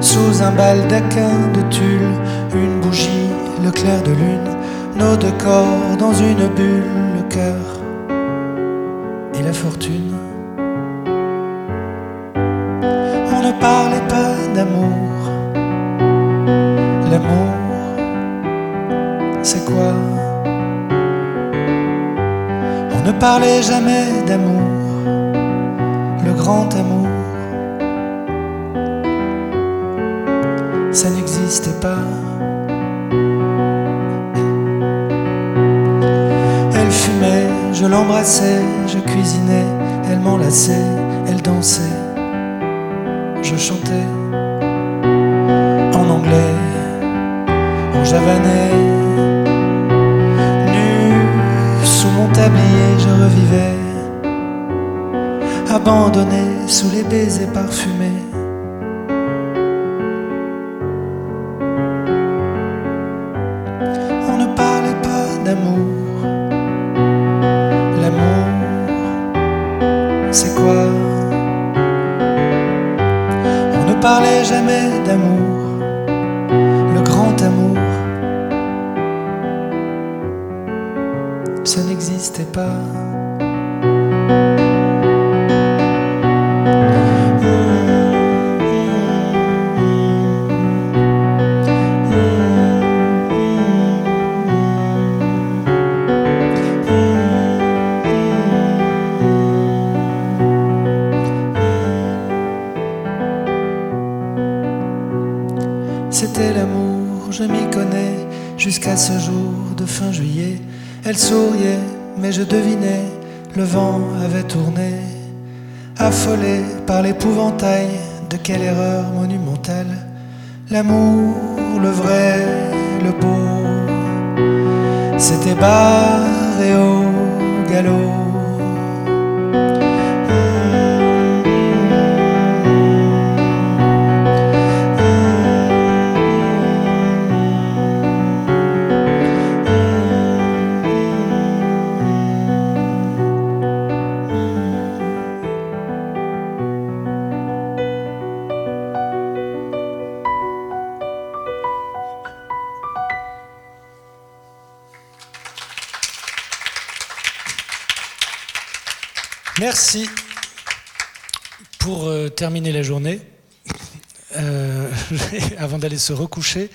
Sous un baldaquin de tulle, une bougie, le clair de lune, nos deux corps dans une bulle, le et la fortune. On ne parlait pas d'amour. L'amour, c'est quoi? On ne parlait jamais d'amour, le grand amour. ça n'existait pas. Je l'embrassais, je cuisinais, elle m'enlaçait, elle dansait, je chantais en anglais, en javanais, nu sous mon tablier, je revivais, abandonné sous les baisers parfumés. Elle souriait, mais je devinais, le vent avait tourné. Affolé par l'épouvantail de quelle erreur monumentale. L'amour, le vrai, le beau, s'était barré au galop. Merci pour euh, terminer la journée, euh, avant d'aller se recoucher.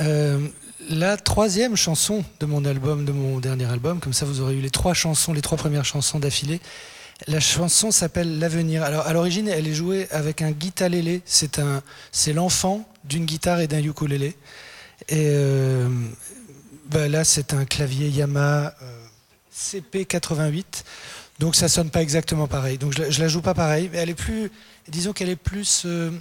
Euh, la troisième chanson de mon album, de mon dernier album, comme ça vous aurez eu les trois chansons, les trois premières chansons d'affilée. La chanson s'appelle L'avenir. Alors à l'origine, elle est jouée avec un guitarélé. C'est un, c'est l'enfant d'une guitare et d'un ukulélé. Et bah là, c'est un clavier Yamaha euh, CP88. Donc ça sonne pas exactement pareil. Donc je, je la joue pas pareil. Mais elle est plus, disons qu'elle est plus, euh,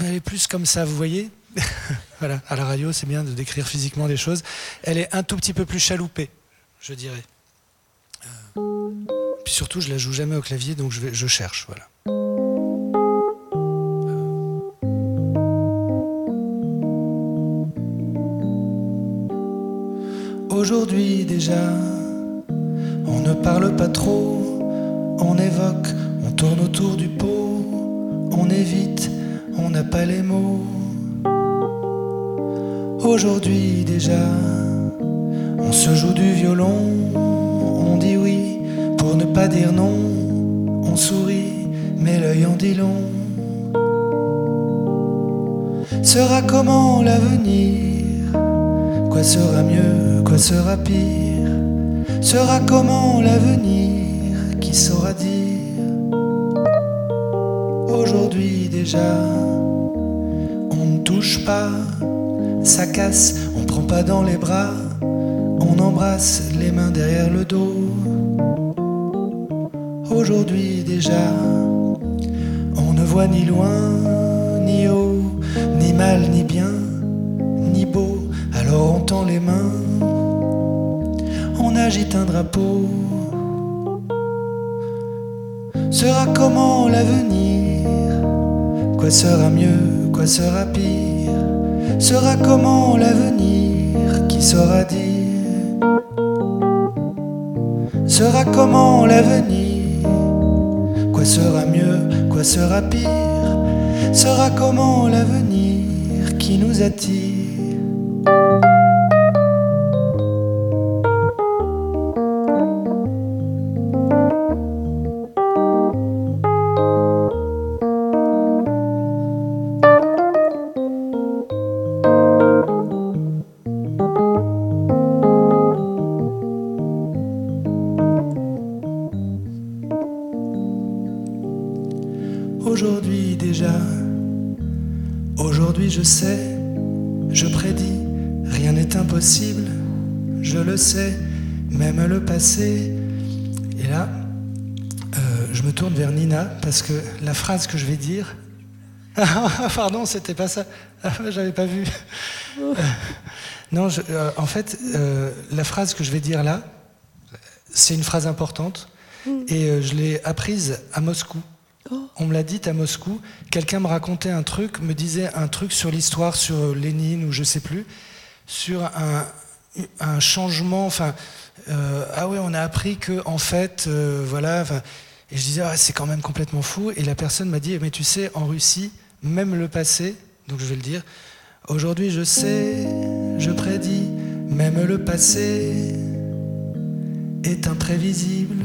elle est plus comme ça. Vous voyez Voilà. À la radio, c'est bien de décrire physiquement des choses. Elle est un tout petit peu plus chaloupée, je dirais. Euh, puis surtout, je la joue jamais au clavier, donc je, je cherche. Voilà. Aujourd'hui déjà, on ne parle pas trop, on évoque, on tourne autour du pot, on évite, on n'a pas les mots. Aujourd'hui déjà, on se joue du violon, on dit oui pour ne pas dire non, on sourit, mais l'œil en dit long. Sera comment l'avenir? Quoi sera mieux, quoi sera pire? Sera comment l'avenir Qui saura dire Aujourd'hui déjà, on ne touche pas, ça casse, on prend pas dans les bras, on embrasse les mains derrière le dos. Aujourd'hui déjà, on ne voit ni loin, ni haut, ni mal, ni bien, ni beau, alors on tend les mains, agite un drapeau. Sera comment l'avenir? Quoi sera mieux, quoi sera pire? Sera comment l'avenir? Qui saura dire? Sera comment l'avenir? Quoi sera mieux, quoi sera pire? Sera comment l'avenir? Qui nous attire? Parce que la phrase que je vais dire. Ah, pardon, c'était pas ça. Ah, J'avais pas vu. Euh, non, je- euh, en fait, euh, la phrase que je vais dire là, c'est une phrase importante et euh, je l'ai apprise à Moscou. On me l'a dit à Moscou. Quelqu'un me racontait un truc, me disait un truc sur l'histoire, sur Lénine ou je sais plus, sur un, un changement. Enfin, euh, ah ouais, on a appris que en fait, euh, voilà. Et je disais, ah, c'est quand même complètement fou. Et la personne m'a dit, mais tu sais, en Russie, même le passé, donc je vais le dire. Aujourd'hui, je sais, je prédis, même le passé est imprévisible.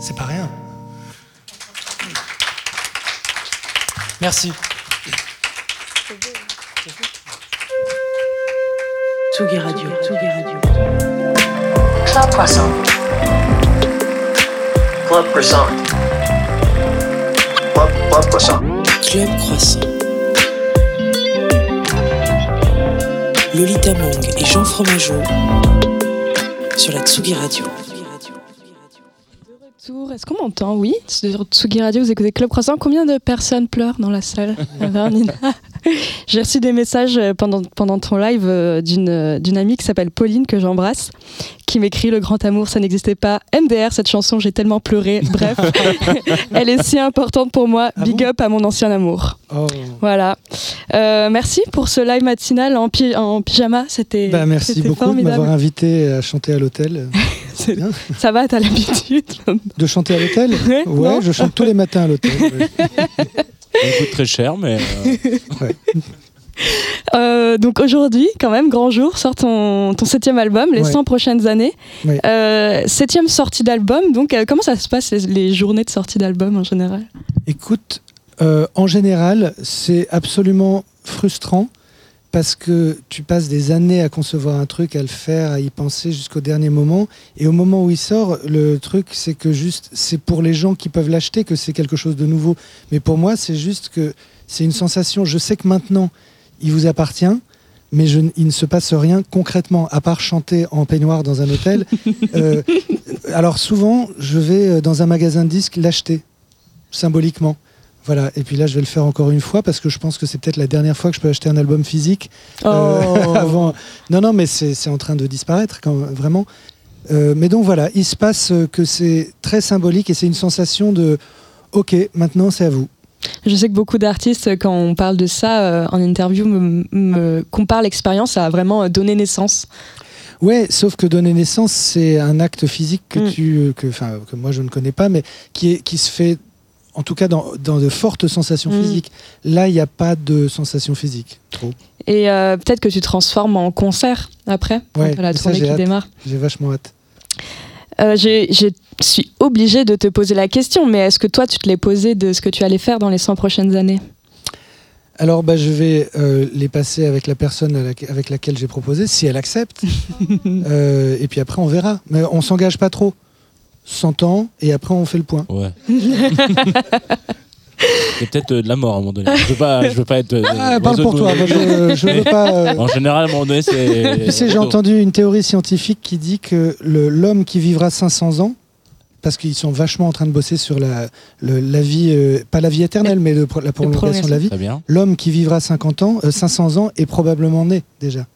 C'est pas rien. Merci. Tsugi Radio. Tsugi Radio. Club Croissant. Club Croissant. Club, Club Croissant. Club Croissant. Lolita Mang et Jean Fromageau sur la Tsugi Radio. Retour, Est-ce qu'on m'entend? Oui, sur Tsugi Radio, vous écoutez Club Croissant. Combien de personnes pleurent dans la salle? Alors, Nina J'ai reçu des messages euh, pendant, pendant ton live euh, d'une euh, d'une amie qui s'appelle Pauline, que j'embrasse, qui m'écrit Le grand amour, ça n'existait pas. MDR, cette chanson, j'ai tellement pleuré. Bref, elle est si importante pour moi. Ah Big bon up à mon ancien amour. Oh. Voilà. Euh, merci pour ce live matinal en, pi- en pyjama. C'était Bah, merci c'était beaucoup de m'avoir invité à chanter à l'hôtel. C'est- bien. Ça va, t'as l'habitude De chanter à l'hôtel? Ouais, Ouais, je chante tous les matins à l'hôtel. ouais. Ça coûte très cher, mais euh, Euh, donc aujourd'hui, quand même, grand jour, sort ton, ton septième album, les Ouais. 100 prochaines années. Ouais. Euh, septième sortie d'album, donc euh, comment ça se passe les, les journées de sortie d'album en général? Écoute, euh, en général, c'est absolument frustrant parce que tu passes des années à concevoir un truc, à le faire, à y penser jusqu'au dernier moment. Et au moment où il sort, le truc, c'est que juste, c'est pour les gens qui peuvent l'acheter que c'est quelque chose de nouveau. Mais pour moi, c'est juste que c'est une sensation. Je sais que maintenant, il vous appartient. Mais je, il ne se passe rien concrètement, à part chanter en peignoir dans un hôtel. Euh, alors souvent, je vais euh, dans un magasin de disques l'acheter, symboliquement. Voilà, et puis là, je vais le faire encore une fois parce que je pense que c'est peut-être la dernière fois que je peux acheter un album physique. euh, Oh. avant. Non, non, mais c'est en train de disparaître, quand, vraiment. Euh, mais donc voilà, il se passe que c'est très symbolique et c'est une sensation de OK, maintenant c'est à vous. Je sais que beaucoup d'artistes, quand on parle de ça euh, en interview, me, me comparent l'expérience à vraiment euh, donner naissance. Ouais, sauf que donner naissance, c'est un acte physique que, Mm. tu, que, que moi je ne connais pas, mais qui, est, qui se fait, en tout cas, dans, dans de fortes sensations Mm. physiques. Là, il n'y a pas de sensations physiques. Trop. Et euh, peut-être que tu transformes en concert après, Ouais, la ça, tournée j'ai qui hâte. démarre. J'ai vachement hâte. Euh, Je suis obligée de te poser la question, mais est-ce que toi, tu te l'es posé de ce que tu allais faire dans les 100 prochaines années? Alors, bah, je vais euh, les passer avec la personne avec laquelle j'ai proposé, si elle accepte. Euh, et puis après, on verra. Mais on s'engage pas trop. 100 ans, et après, on fait le point. ouais. C'est peut-être euh, de la mort à un moment donné. Je veux pas, je veux pas être. euh, Ah, parle pour toi. Moi, je, je veux pas. euh, En général, à un moment donné, c'est. Tu sais, j'ai entendu une théorie scientifique qui dit que le- l'homme qui vivra 500 ans, parce qu'ils sont vachement en train de bosser sur la, le- la vie, euh, pas la vie éternelle, mais pro- la prolongation de la vie, Très bien. l'homme qui vivra 50 ans, euh, 500 ans est probablement né déjà.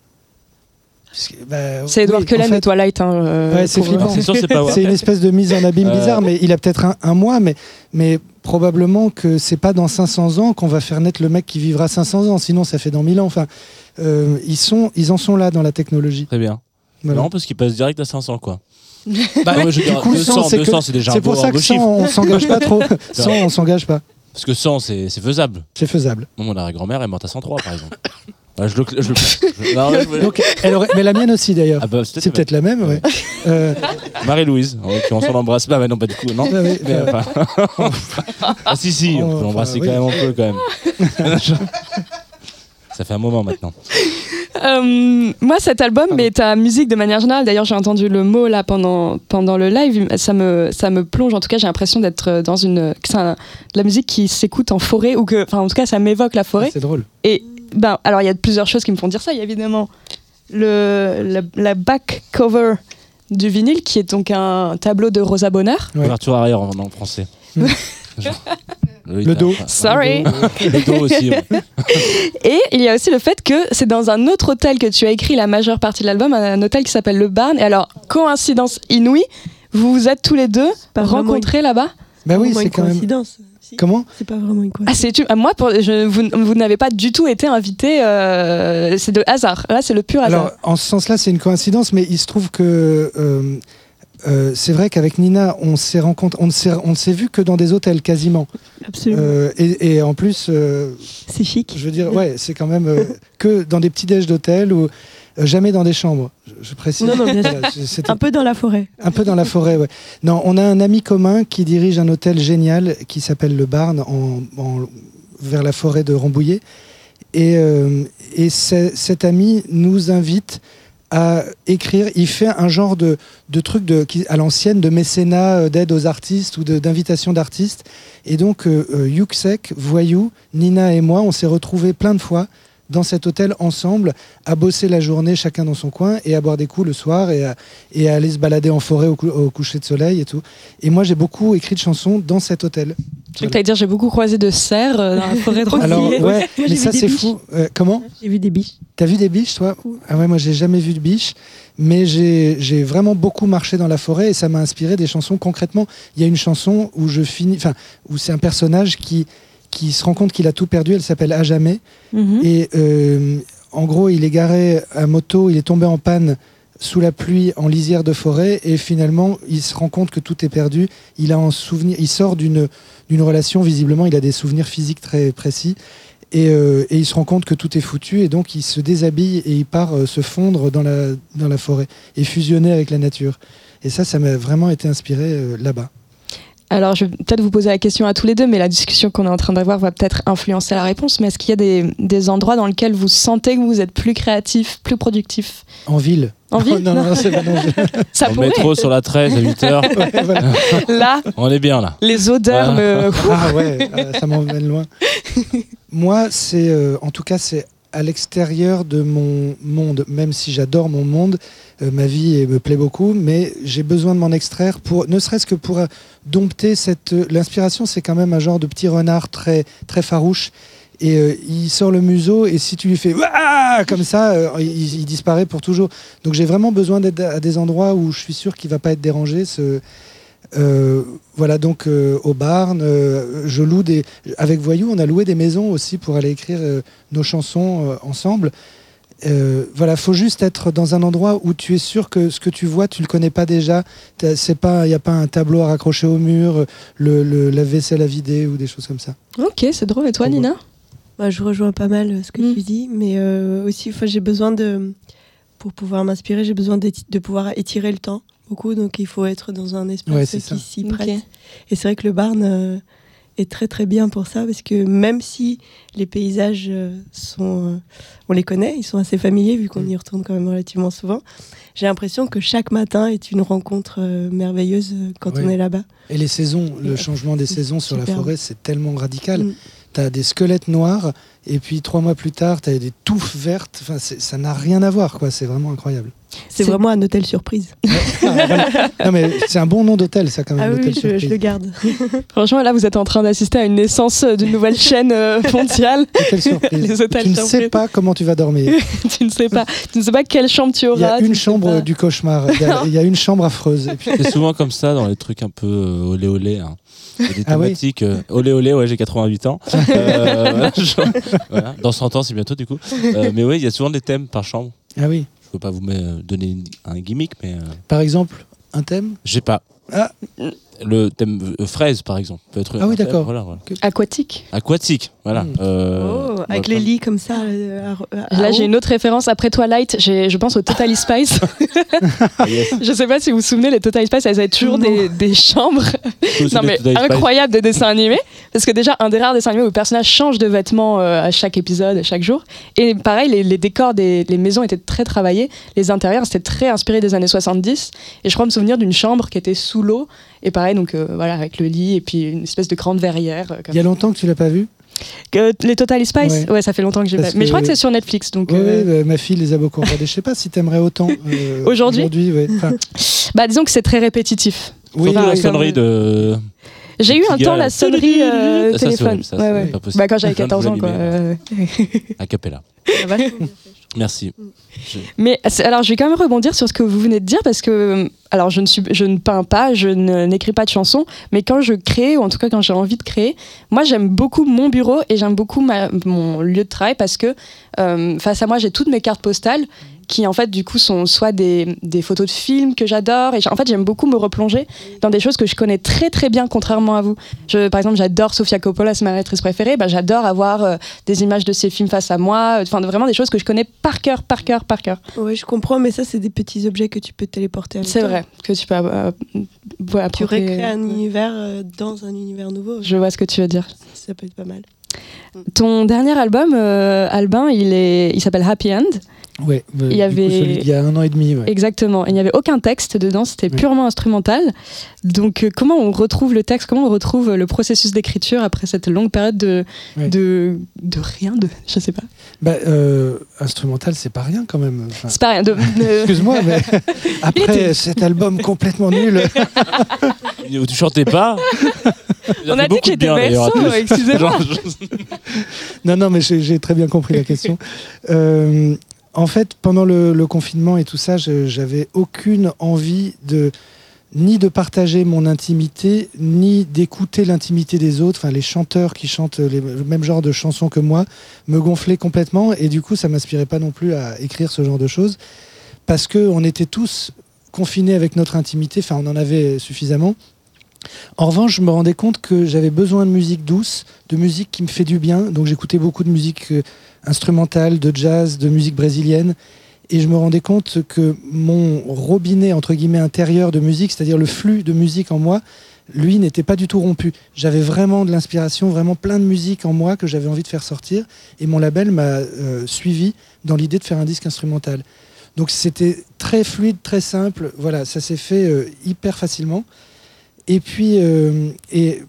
Bah, C'est Edward oui, Cullen en fait, de Twilight. hein, euh, Ouais, c'est une espèce de mise en abîme Euh. bizarre, mais il a peut-être un, un mois, mais, mais probablement que c'est pas dans 500 ans qu'on va faire naître le mec qui vivra 500 ans, sinon ça fait dans 1000 ans. Enfin, euh, ils, sont, ils en sont là dans la technologie. Très bien. Voilà. Non, parce qu'il passe direct à 500, quoi. Bah, Non, mais je veux du coup, 200, 100, c'est que- 200, c'est déjà un C'est beau, pour ça que 100, chiffre. on s'engage pas trop. 100, on s'engage pas. Parce que 100, c'est faisable. C'est faisable. Moi, mon arrière-grand-mère est morte à 103, par exemple. Ouais, je le. Je, le- je- non, mais je- Donc, elle aurait- mais la mienne aussi d'ailleurs. Ah bah, c'est peut-être la même, ouais. Euh, Marie-Louise, en l'occurrence, on l'embrasse pas, mais non, pas du coup, non. Mais, euh, enfin, ah si, si, on peut l'embrasser enfin, quand oui. même un peu, quand même. Ça fait un moment maintenant. Euh, moi, cet album, mais ta musique de manière générale, d'ailleurs, j'ai entendu le mot là pendant, pendant le live, ça me, ça me plonge. En tout cas, j'ai l'impression d'être dans une. que c'est un- de la musique qui s'écoute en forêt, ou que. Enfin, en tout cas, ça m'évoque la forêt. c'est drôle. Et ben, alors, il y a plusieurs choses qui me font dire ça. Il y a évidemment le, la, la back cover du vinyle, qui est donc un tableau de Rosa Bonheur. Ouais. Couverture arrière en, en français. Mm. Genre, Le dos. Sorry. Le dos aussi. ouais. Et il y a aussi le fait que c'est dans un autre hôtel que tu as écrit la majeure partie de l'album, un hôtel qui s'appelle Le Barn. Et alors, coïncidence inouïe, vous vous êtes tous les deux rencontrés là-bas? Bah oui, c'est une quand même. Si. Comment C'est pas vraiment une Ah, coïncidence. c'est tu- ah, moi, pour, je- vous, vous n'avez pas du tout été invité. euh, c'est de hasard. Là, c'est le pur hasard. Alors, en ce sens-là, c'est une coïncidence, mais il se trouve que euh, euh, c'est vrai qu'avec Nina, on s'est rencontré, on ne s'est, on ne s'est vu que dans des hôtels quasiment. Absolument. Euh, et, et en plus, euh, c'est chic. je veux dire, ouais, c'est quand même euh, que dans des petits déj d'hôtel ou euh, jamais dans des chambres. Je, je précise. Non, non, bien sûr. Voilà, c'était Un peu dans la forêt. Un peu dans la forêt, ouais. Non, on a un ami commun qui dirige un hôtel génial qui s'appelle le Barn en, en- vers la forêt de Rambouillet. Et, euh, et cet ami nous invite à écrire. Il fait un genre de, de truc de, qui, à l'ancienne de mécénat, euh, d'aide aux artistes ou d'invitation d'artistes. Et donc, euh, euh, Yuxek, Voyou, Nina et moi, on s'est retrouvés plein de fois dans cet hôtel ensemble, à bosser la journée chacun dans son coin et à boire des coups le soir et à, et à aller se balader en forêt au, cou- au coucher de soleil et tout. Et moi, j'ai beaucoup écrit de chansons dans cet hôtel. Je t'allais dire j'ai beaucoup croisé de cerfs euh, dans la forêt de Alors, ouais, mais ça, c'est fou. Euh, comment? J'ai vu des biches. T'as vu des biches, toi? Ah ouais, moi j'ai jamais vu de biches, mais j'ai j'ai vraiment beaucoup marché dans la forêt et ça m'a inspiré des chansons. Concrètement, il y a une chanson où je finis, enfin, où c'est un personnage qui qui se rend compte qu'il a tout perdu. Elle s'appelle À jamais Mhm. et euh, en gros, il est garé à moto, il est tombé en panne sous la pluie en lisière de forêt et finalement il se rend compte que tout est perdu. Il a un souvenir, il sort d'une d'une relation visiblement, il a des souvenirs physiques très précis et, euh, et il se rend compte que tout est foutu et donc il se déshabille et il part euh, se fondre dans la dans la forêt et fusionner avec la nature. Et ça, ça m'a vraiment été inspiré euh, là-bas. Alors, je vais peut-être vous poser la question à tous les deux, mais la discussion qu'on est en train d'avoir va peut-être influencer la réponse. Mais est-ce qu'il y a des, des endroits dans lesquels vous sentez que vous êtes plus créatif, plus productif? En ville. En ville non, non, non, c'est pas non, je- Ça pourrait. métro sur la 13 à 8h, Ouais, voilà. Là, on est bien là. les odeurs me. Ah ouais, ah, ça m'emmène loin. Moi, c'est euh, en tout cas, c'est à l'extérieur de mon monde, même si j'adore mon monde, euh, ma vie me plaît beaucoup, mais j'ai besoin de m'en extraire pour, ne serait-ce que pour euh, dompter cette. euh, L'inspiration, c'est quand même un genre de petit renard très très farouche. Et il sort le museau et si tu lui fais comme ça, il, disparaît pour toujours. Donc j'ai vraiment besoin d'être à des endroits où je suis sûr qu'il va pas être dérangé. Euh, voilà donc euh, au Barn, euh, je loue des. Avec Voyou, on a loué des maisons aussi pour aller écrire euh, nos chansons euh, ensemble. Euh, voilà, faut juste être dans un endroit où tu es sûr que ce que tu vois, tu le connais pas déjà. C'est pas, il n'y a pas un tableau à raccrocher au mur, le, le lave-vaisselle à vider ou des choses comme ça. Ok, c'est drôle. Et toi. Nina? Moi, je rejoins pas mal ce que Mm. tu dis, mais euh, aussi, j'ai besoin de, pour pouvoir m'inspirer, j'ai besoin de pouvoir étirer le temps beaucoup, donc il faut être dans un espace Ouais, qui s'y prête. Et c'est vrai que le Barn euh, est très très bien pour ça, parce que même si les paysages euh, sont, euh, on les connaît, ils sont assez familiers vu qu'on Mm. y retourne quand même relativement souvent. J'ai l'impression que chaque matin est une rencontre euh, merveilleuse quand Ouais. on est là-bas. Et les saisons, le changement des saisons sur la forêt, c'est tellement radical. Mm. Tu as des squelettes noirs et puis trois mois plus tard, tu as des touffes vertes. Enfin, ça n'a rien à voir, quoi. C'est vraiment incroyable. C'est vraiment un hôtel surprise. Ah, voilà. Non, mais c'est un bon nom d'hôtel, ça, quand même. Ah oui, je, surprise. je le garde. Franchement, là, vous êtes en train d'assister à une naissance euh, d'une nouvelle chaîne euh, mondiale. Hôtel surprise. Les hôtels tu ne sais pas comment tu vas dormir. tu ne sais pas, tu ne sais pas quelle chambre tu Il y auras. a une chambre pas. du cauchemar. Il y a- il y, a une chambre affreuse. Puis, C'est souvent comme ça dans les trucs un peu euh, olé olé. Hein. Il y a des Ah oui thématiques euh, olé olé, ouais, j'ai 88 ans. Euh, voilà, genre, voilà. Dans 100 ans, c'est bientôt du coup. Euh, mais oui, il y a souvent des thèmes par chambre. ah oui. Je peux pas vous donner un gimmick, mais euh, Par exemple, un thème? je sais pas. Ah. Le thème euh, fraise, par exemple, peut être. Ah oui, d'accord. Voilà, voilà. Aquatique. Aquatique, voilà. Mm. Euh, Oh, avec les lits comme ça. euh, à- à- Là, j'ai une autre référence. Après Twilight, j'ai, je pense au Totally Spice. Ah, yes. je sais pas si vous vous souvenez, les Totally Spice, elles avaient toujours des, des chambres. Non, mais incroyable de dessins animés. Parce que déjà, un des rares dessins animés où le personnage change de vêtements euh, à chaque épisode, à chaque jour. Et pareil, les, les décors des les maisons étaient très travaillés. Les intérieurs, c'était très inspiré des années 70. Et je crois me souvenir d'une chambre qui était sous l'eau. Et pareil, donc euh, voilà, avec le lit et puis une espèce de grande verrière. euh, Il y a longtemps que tu l'as pas vu? Que- les Totally Spice? Ouais. ouais. ça fait longtemps que j'ai pas. Mais je crois que c'est sur Netflix. Donc, Oui, euh, ma fille les a beaucoup regardés. Je sais pas si t'aimerais autant. euh, Aujourd'hui? Aujourd'hui, ouais. Enfin, bah, disons que c'est très répétitif. oui, Enfin, la comme- sonnerie de. J'ai eu un temps la sonnerie euh, Ça, téléphone. horrible, ça, Ouais, ouais. pas possible. Bah, quand j'avais Plein de 14 ans, quoi. A cappella. ça. Merci. Mais alors, je vais quand même rebondir sur ce que vous venez de dire parce que, alors, je ne, je ne peins pas, je n'écris pas de chansons, mais quand je crée, ou en tout cas quand j'ai envie de créer, moi, j'aime beaucoup mon bureau et j'aime beaucoup mon lieu de travail parce que euh, face à moi, j'ai toutes mes cartes postales qui, en fait, du coup, sont soit des, des photos de films que j'adore et en fait, j'aime beaucoup me replonger dans des choses que je connais très, très bien, contrairement à vous. Je, par exemple, j'adore Sofia Coppola, c'est ma réalisatrice préférée, bah, j'adore avoir euh, des images de ses films face à moi, enfin, vraiment des choses que je connais par cœur, par cœur, par cœur. Ouais, je comprends, mais ça, c'est des petits objets que tu peux téléporter C'est vrai que tu peux euh, Tu recrées un univers euh, dans un univers nouveau. Je vois ce que tu veux dire. Ça peut être pas mal. Ton dernier album, euh, Albin, il est, il s'appelle Happy End. Ouais, euh, Il y du coup, avait- celui d'il y a un an et demi. ouais. Exactement. Il n'y avait aucun texte dedans, c'était purement instrumental. Donc, euh, comment on retrouve le texte Comment on retrouve le processus d'écriture après cette longue période de, de, de rien de, Je sais pas. Bah, euh, instrumental, c'est pas rien quand même. Enfin, C'est pas rien. De, Excuse-moi, mais après était- cet album complètement nul, Où tu chantais pas on a dit que j'étais berceau, excusez-moi. Non, non, mais j'ai j'ai très bien compris la question. Euh, en fait, pendant le, confinement et tout ça, j'avais aucune envie de ni de partager mon intimité, ni d'écouter l'intimité des autres. Enfin, les chanteurs qui chantent le même genre de chansons que moi me gonflaient complètement, et du coup, ça m'inspirait pas non plus à écrire ce genre de choses, parce que on était tous confinés avec notre intimité. Enfin, on en avait suffisamment. En revanche, je me rendais compte que j'avais besoin de musique douce, de musique qui me fait du bien. Donc j'écoutais beaucoup de musique euh, instrumentale, de jazz, de musique brésilienne. Et je me rendais compte que mon robinet, entre guillemets, intérieur de musique, c'est-à-dire le flux de musique en moi, lui n'était pas du tout rompu. J'avais vraiment de l'inspiration, vraiment plein de musique en moi que j'avais envie de faire sortir. Et mon label m'a euh, suivi dans l'idée de faire un disque instrumental. Donc c'était très fluide, très simple. Voilà, ça s'est fait euh, hyper facilement. Et puis, euh, et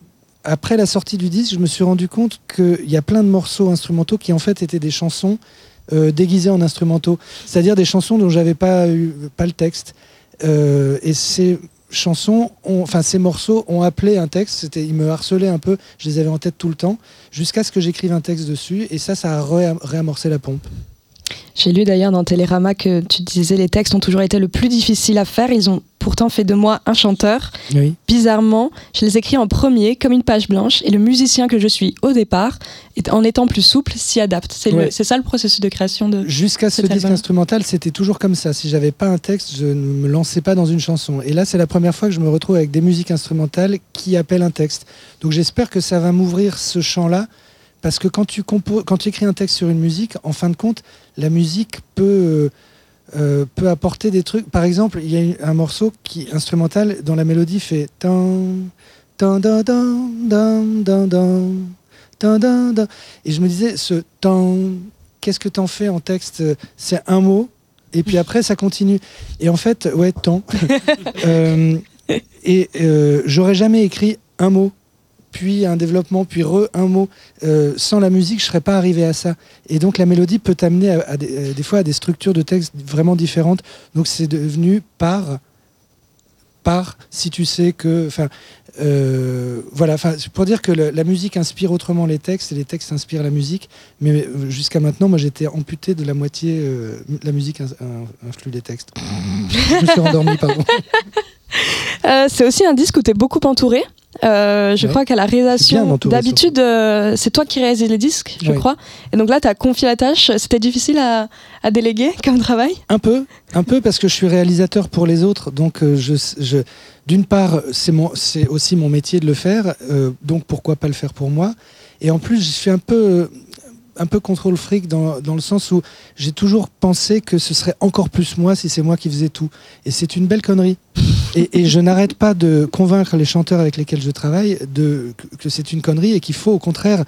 après la sortie du disque, je me suis rendu compte qu'il y a plein de morceaux instrumentaux qui en fait étaient des chansons euh, déguisées en instrumentaux, c'est-à-dire des chansons dont j'avais pas pas le texte. Euh, et ces chansons, enfin ces morceaux ont appelé un texte. C'était, ils me harcelaient un peu. Je les avais en tête tout le temps, jusqu'à ce que j'écrive un texte dessus. Et ça, ça a ré- réamorcé la pompe. J'ai lu d'ailleurs dans Télérama que tu disais les textes ont toujours été le plus difficile à faire. Ils ont pourtant fait de moi un chanteur. Oui. Bizarrement, je les écris en premier, comme une page blanche, et le musicien que je suis au départ, en étant plus souple, s'y adapte. C'est Ouais. ça le processus de création de. Jusqu'à ce disque album. instrumental, c'était toujours comme ça. Si j'avais pas un texte, je ne me lançais pas dans une chanson. Et là, c'est la première fois que je me retrouve avec des musiques instrumentales qui appellent un texte. Donc j'espère que ça va m'ouvrir ce champ-là. Parce que quand tu, écris un texte sur une musique, en fin de compte, la musique peut, euh, euh, apporter des trucs. Par exemple, il y a un morceau qui instrumental dont la mélodie fait. Et je me disais, ce tan, qu'est-ce que t'en fais en texte? C'est un mot, et puis après ça continue. Et en fait, ouais, tant. Euh, et j'aurais jamais écrit un mot, puis un développement, puis re un mot. Euh, sans la musique, je serais pas arrivé à ça. Et donc la mélodie peut t'amener euh, des fois à des structures de texte vraiment différentes. Donc c'est devenu par par si tu sais que enfin euh, voilà pour dire que la musique inspire autrement les textes et les textes inspirent la musique mais jusqu'à maintenant moi j'étais amputé de la moitié la musique in- in- influe les textes je me suis endormi pardon c'est aussi un disque où tu es beaucoup entouré. Euh, je Ouais. crois qu'à la réalisation, d'habitude, euh, c'est toi qui réalises les disques, je Ouais. crois. Et donc là, tu as confié la tâche. C'était difficile à, à déléguer comme travail Un peu, un peu parce que je suis réalisateur pour les autres, donc euh, je, je d'une part c'est aussi mon métier de le faire, donc pourquoi pas le faire pour moi? Et en plus, je suis un peu, un peu contrôle fric dans, dans le sens où j'ai toujours pensé que ce serait encore plus moi si c'est moi qui faisais tout. Et c'est une belle connerie. Et, et je n'arrête pas de convaincre les chanteurs avec lesquels je travaille de, que, c'est une connerie et qu'il faut au contraire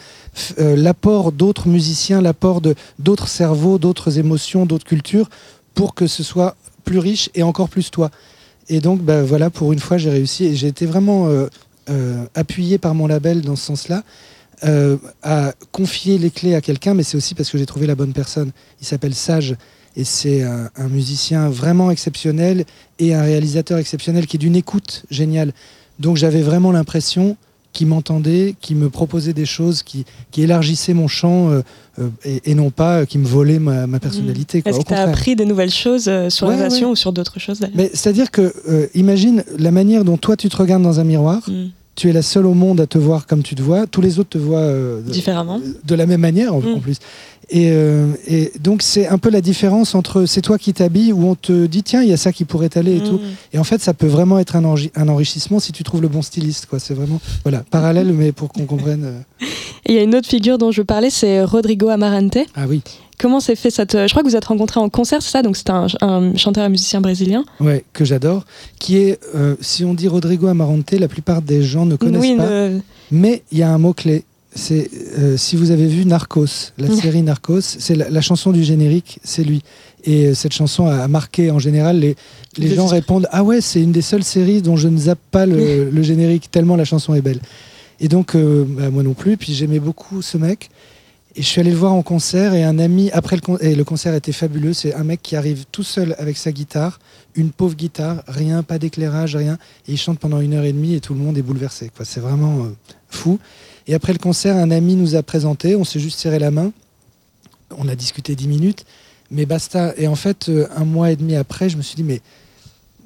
euh, l'apport d'autres musiciens, l'apport de d'autres cerveaux, d'autres émotions, d'autres cultures pour que ce soit plus riche et encore plus toi. Et donc, bah, voilà, pour une fois, j'ai réussi et j'ai été vraiment euh, euh, appuyé par mon label dans ce sens-là. Euh, à confier les clés à quelqu'un, mais c'est aussi parce que j'ai trouvé la bonne personne. Il s'appelle Sage et c'est un, un musicien vraiment exceptionnel et un réalisateur exceptionnel qui est d'une écoute géniale. Donc j'avais vraiment l'impression qu'il m'entendait, qu'il me proposait des choses, qui, qui élargissaient mon champ euh, euh, et, et non pas euh, qui me volait ma, ma personnalité. Est-ce que tu as appris des nouvelles choses sur Ouais, la relation ouais. ou sur d'autres choses Mais c'est-à-dire que, imagine la manière dont toi tu te regardes dans un miroir. Mm. Tu es la seule au monde à te voir comme tu te vois. Tous les autres te voient euh, de, Différemment. de la même manière en, Mm. en plus. Et, euh, et donc c'est un peu la différence entre c'est toi qui t'habilles où on te dit tiens il y a ça qui pourrait t'aller et Mm. tout. Et en fait ça peut vraiment être un, enri- un enrichissement si tu trouves le bon styliste. quoi. C'est vraiment voilà parallèle mais pour qu'on comprenne. euh, il y a une autre figure dont je parler, c'est Rodrigo Amarante. Ah oui. Comment s'est fait cette. Je crois que vous êtes rencontrés en concert, c'est ça? Donc c'est un, un chanteur et musicien brésilien. Ouais, que j'adore, qui est, euh, si on dit Rodrigo Amarante, la plupart des gens ne connaissent oui, pas, ne- mais il y a un mot-clé, c'est euh, si vous avez vu Narcos, la série Narcos, c'est la, la chanson du générique, c'est lui. Et euh, cette chanson a, marqué en général les, gens répondent ah ouais c'est une des seules séries dont je ne zappe pas le, le générique tellement la chanson est belle. Et donc euh, bah, moi non plus. Puis j'aimais beaucoup ce mec. Et je suis allé le voir en concert et un ami après le con- et le concert était fabuleux. C'est un mec qui arrive tout seul avec sa guitare, une pauvre guitare, rien, pas d'éclairage, rien, et il chante pendant une heure et demie et tout le monde est bouleversé. C'est vraiment euh, fou. Et après le concert, un ami nous a présenté, on s'est juste serré la main, on a discuté dix minutes, mais basta. Et en fait, euh, un mois et demi après, je me suis dit mais